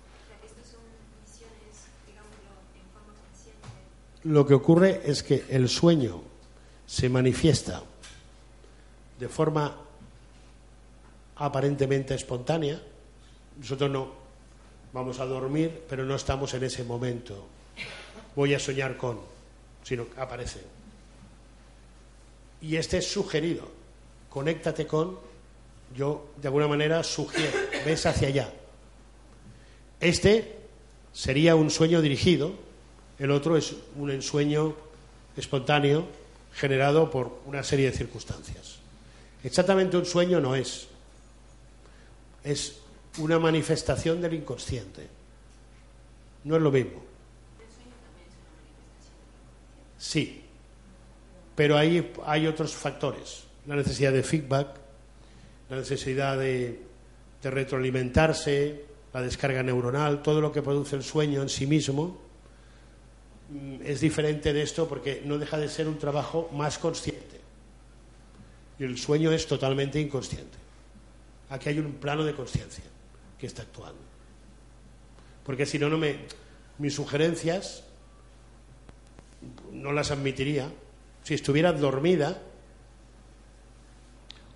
O sea, que estas son visiones, digámoslo, en forma consciente. Lo que ocurre es que el sueño se manifiesta de forma aparentemente espontánea. Nosotros no vamos a dormir, pero no estamos en ese momento. Voy a soñar con, sino que aparece. Y este es sugerido. Conéctate con, yo de alguna manera sugiero, ves hacia allá. Este sería un sueño dirigido, el otro es un ensueño espontáneo generado por una serie de circunstancias. Exactamente un sueño no es, es una manifestación del inconsciente. No es lo mismo. Sí, pero ahí hay otros factores. La necesidad de feedback, la necesidad de, de retroalimentarse, la descarga neuronal, todo lo que produce el sueño en sí mismo mm, es diferente de esto porque no deja de ser un trabajo más consciente. Y el sueño es totalmente inconsciente. Aquí hay un plano de conciencia que está actuando. Porque si no, no me. Mis sugerencias no las admitiría. Si estuviera dormida,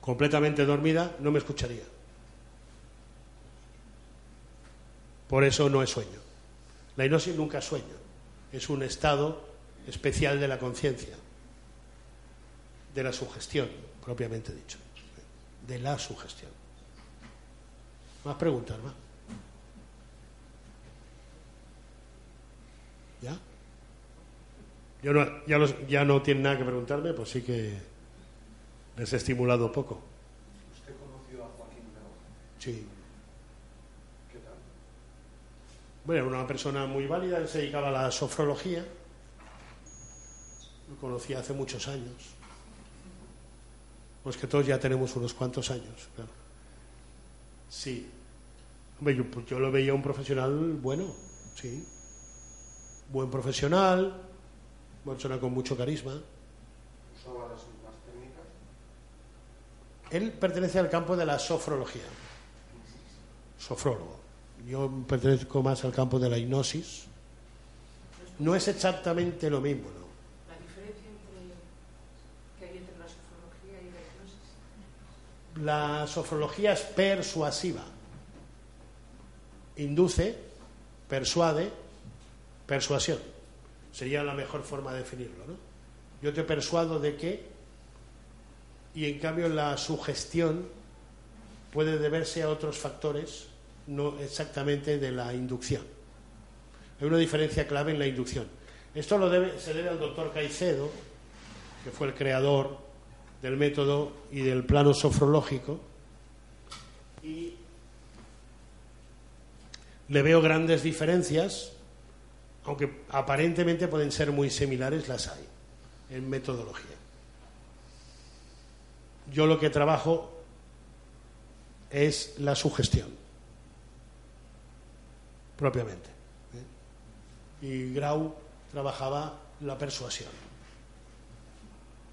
completamente dormida, no me escucharía. Por eso no es sueño. La hipnosis nunca es sueño. Es un estado especial de la conciencia, de la sugestión, propiamente dicho. De la sugestión. Más preguntas, más. ¿Ya? Yo no, ya, los- ya no tienen nada que preguntarme, pues sí que les he estimulado poco. ¿Usted conoció a Joaquín Grau? Sí. ¿Qué tal? Bueno, era una persona muy válida, él se dedicaba a la sofrología. Lo conocí hace muchos años. Pues que todos ya tenemos unos cuantos años, claro. Sí. Hombre, yo, pues yo lo veía un profesional bueno, sí. Buen profesional, una persona con mucho carisma. ¿Usaba las mismas técnicas? Él pertenece al campo de la sofrología. Sofrólogo. Yo pertenezco más al campo de la hipnosis. No es exactamente lo mismo, ¿no? La diferencia entre, que hay entre la sofrología y la hipnosis. La sofrología es persuasiva. Induce, persuade, persuasión. Sería la mejor forma de definirlo, ¿no? Yo te persuado de que, y en cambio la sugestión puede deberse a otros factores, no exactamente de la inducción. Hay una diferencia clave en la inducción. Esto lo debe, se debe al doctor Caicedo, que fue el creador del método y del plano sofrológico, y le veo grandes diferencias, aunque aparentemente pueden ser muy similares, las hay en metodología. Yo lo que trabajo es la sugestión, propiamente. ¿eh? Y Grau trabajaba la persuasión.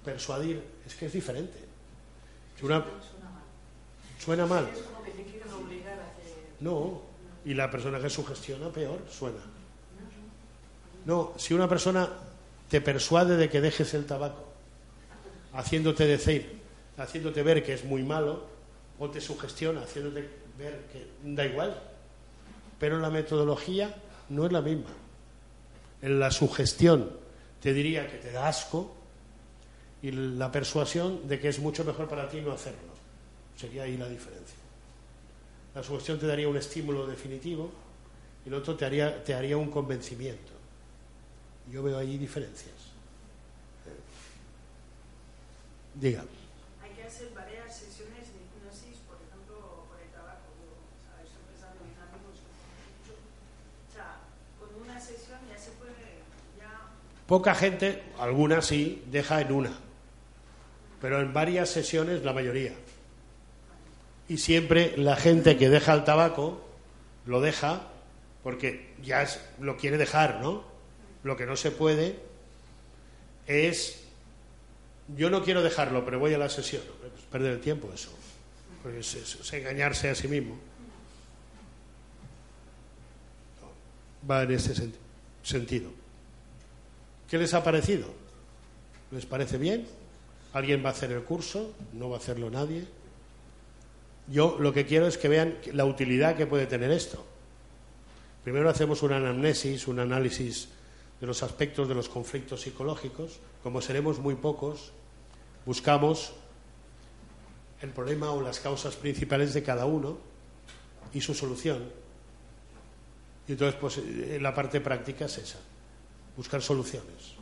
Persuadir es que es diferente. Una- Suena mal. suena mal. No, y la persona que sugestiona peor suena. No, si una persona te persuade de que dejes el tabaco, haciéndote decir, haciéndote ver que es muy malo, o te sugestiona haciéndote ver que da igual, pero la metodología no es la misma. En la sugestión te diría que te da asco y la persuasión de que es mucho mejor para ti no hacerlo. Sería ahí la diferencia. La sugestión te daría un estímulo definitivo y el otro te haría, te haría un convencimiento. Yo veo ahí diferencias. Eh. Diga. Hay que hacer varias sesiones de hipnosis, por ejemplo, por el trabajo. O sea, estoy pensando en amigos. O sea, con una sesión ya se puede, ya Poca gente, alguna sí, deja en una, pero en varias sesiones la mayoría. Y siempre la gente que deja el tabaco lo deja porque ya es- lo quiere dejar, ¿no? Lo que no se puede es, yo no quiero dejarlo, pero voy a la sesión. Hombre, pues perder el tiempo eso, porque es, es- es engañarse a sí mismo. Va en ese sen- sentido. ¿Qué les ha parecido? ¿Les parece bien? ¿Alguien va a hacer el curso? ¿No va a hacerlo nadie? Yo lo que quiero es que vean la utilidad que puede tener esto. Primero hacemos una anamnesis, un análisis de los aspectos de los conflictos psicológicos. Como seremos muy pocos, buscamos el problema o las causas principales de cada uno y su solución. Y entonces, pues, eh, la parte práctica es esa buscar soluciones.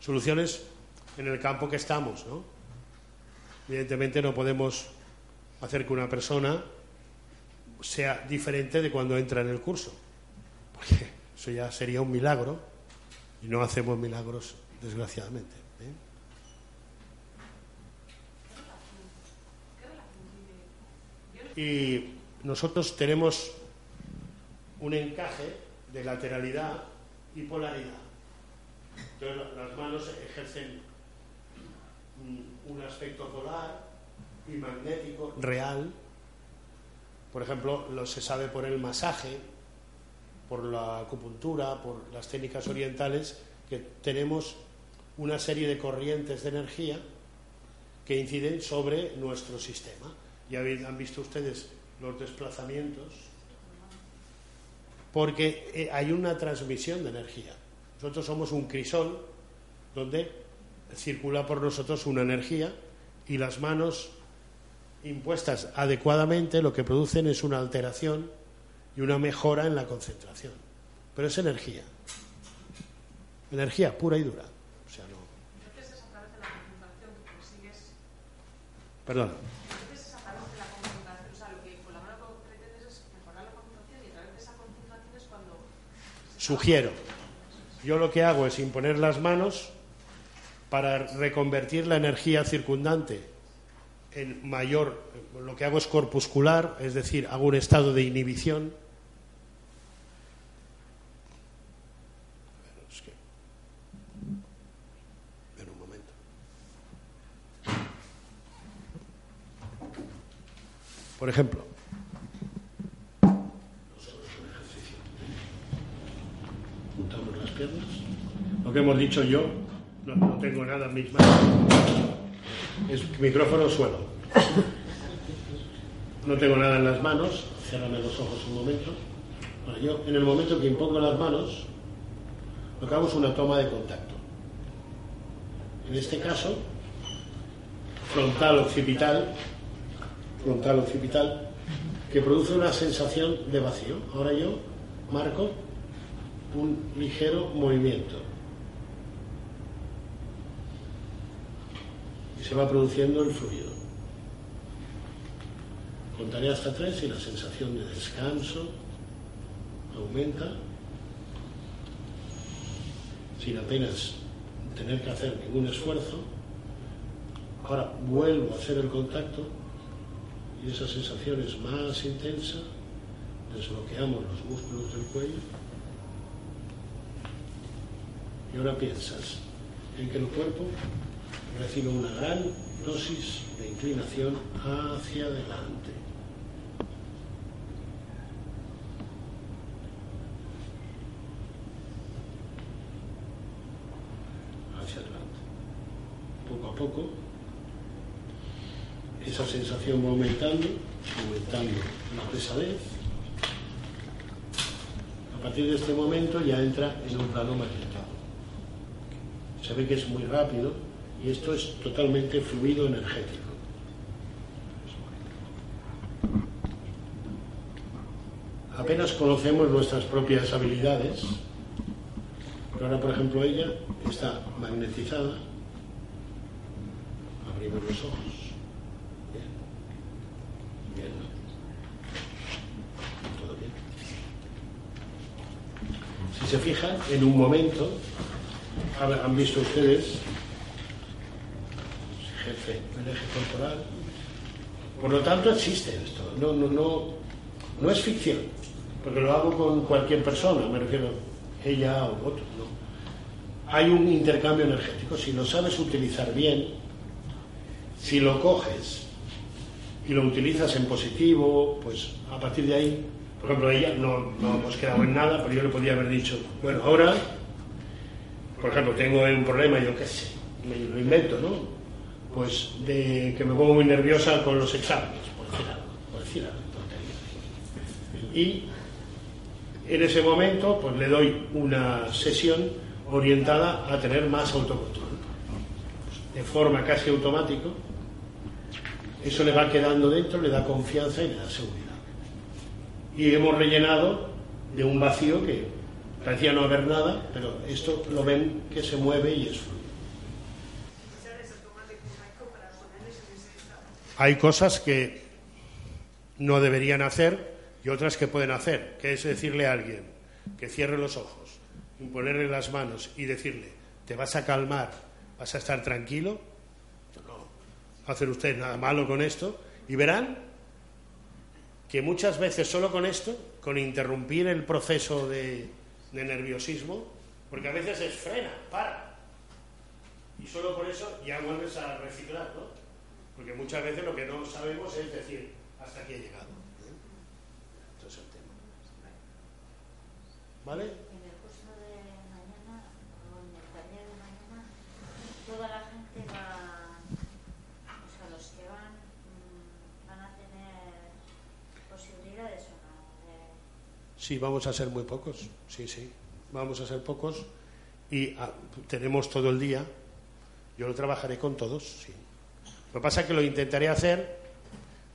Soluciones en el campo que estamos, ¿no? Evidentemente no podemos hacer que una persona sea diferente de cuando entra en el curso, porque eso ya sería un milagro y no hacemos milagros, desgraciadamente. ¿eh? Y nosotros tenemos un encaje de lateralidad y polaridad. Entonces la- las manos ejercen un aspecto polar y magnético real Por ejemplo, lo se sabe por el masaje, por la acupuntura, por las técnicas orientales, que tenemos una serie de corrientes de energía que inciden sobre nuestro sistema. Ya han visto ustedes los desplazamientos, porque eh, hay una transmisión de energía. Nosotros somos un crisol donde circula por nosotros una energía y las manos impuestas adecuadamente lo que producen es una alteración y una mejora en la concentración. Pero es energía. Energía pura y dura. O sea, no. Entonces es a través de la concentración que consigues. Perdón. Entonces es a través de la concentración. O sea, lo que con la mano que pretendes es mejorar la concentración y a través de esa concentración es cuando. Sugiero. Yo lo que hago es imponer las manos para reconvertir la energía circundante en mayor, lo que hago es corpuscular, es decir, hago un estado de inhibición. A ver, es que- en un momento. Por ejemplo, juntamos las piernas. Lo que hemos dicho yo, no, no tengo nada en mis manos. Es micrófono suelo. No tengo nada en las manos. Cérrame los ojos un momento. Bueno, yo, en el momento que impongo las manos, lo que hago es una toma de contacto. En este caso, frontal occipital, frontal occipital, que produce una sensación de vacío. Ahora yo marco un ligero movimiento. Se va produciendo el fluido. Contaré hasta tres y la sensación de descanso aumenta sin apenas tener que hacer ningún esfuerzo. Ahora vuelvo a hacer el contacto y esa sensación es más intensa. Desbloqueamos los músculos del cuello. Y ahora piensas en que el cuerpo recibe una gran dosis de inclinación hacia adelante. Hacia adelante. Poco a poco, esa sensación va aumentando, aumentando la pesadez. A partir de este momento ya entra en un plano magnético. Se ve que es muy rápido y esto es totalmente fluido energético. Apenas conocemos nuestras propias habilidades, pero ahora, por ejemplo, ella está magnetizada. Abrimos los ojos. Bien. Todo bien. Si se fijan, en un momento, han visto ustedes, jefe del eje corporal. Por lo tanto, existe esto. No, no, no, no es ficción, porque lo hago con cualquier persona, me refiero ella o otro. Hay un intercambio energético. Si lo sabes utilizar bien, si lo coges y lo utilizas en positivo, pues a partir de ahí, por ejemplo, ella no, no hemos quedado en nada, pero yo le podría haber dicho, bueno, ahora, por ejemplo, tengo un problema, yo qué sé, me lo invento, ¿no? Pues de que me pongo muy nerviosa con los exámenes, por decir algo, por decir algo. Y en ese momento, pues le doy una sesión orientada a tener más autocontrol. De forma casi automática, eso le va quedando dentro, le da confianza y le da seguridad. Y hemos rellenado de un vacío que parecía no haber nada, pero esto lo ven que se mueve y es fluido. Utilizar esa toma de contacto para ponerles en ese estado. Hay cosas que no deberían hacer y otras que pueden hacer, que es decirle a alguien que cierre los ojos, imponerle las manos y decirle, te vas a calmar, vas a estar tranquilo. No va a hacer usted nada malo con esto y verán que muchas veces solo con esto, con interrumpir el proceso de, de nerviosismo, porque a veces es frena, para. Y solo por eso ya vuelves a reciclar, ¿no? Porque muchas veces lo que no sabemos es decir, hasta aquí he llegado. Eso el tema. ¿Vale? En el curso de mañana, o en el taller de mañana, toda la gente va, o sea, los que van, mm, van a tener posibilidades o no. De... Sí, vamos a ser muy pocos, sí, sí. Vamos a ser pocos y a, tenemos todo el día. Yo lo trabajaré con todos, sí. Lo que pasa es que lo intentaré hacer.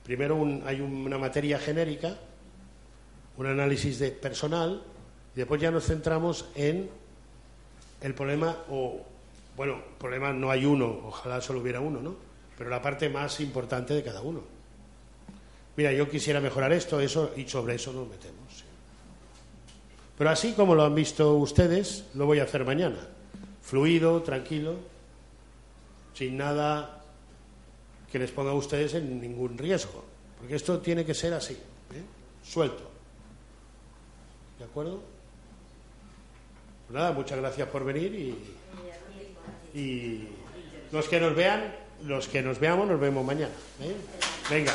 Primero un- hay una materia genérica, un análisis de personal, y después ya nos centramos en el problema, o, bueno, problema no hay uno, ojalá solo hubiera uno, ¿no? Pero la parte más importante de cada uno. Mira, yo quisiera mejorar esto, eso, y sobre eso nos metemos. Pero así como lo han visto ustedes, lo voy a hacer mañana. Fluido, tranquilo, sin nada que les ponga a ustedes en ningún riesgo. Porque esto tiene que ser así, ¿eh? suelto. ¿De acuerdo? Pues nada, muchas gracias por venir y, los que nos vean, los que nos veamos, nos vemos mañana. ¿eh? Venga.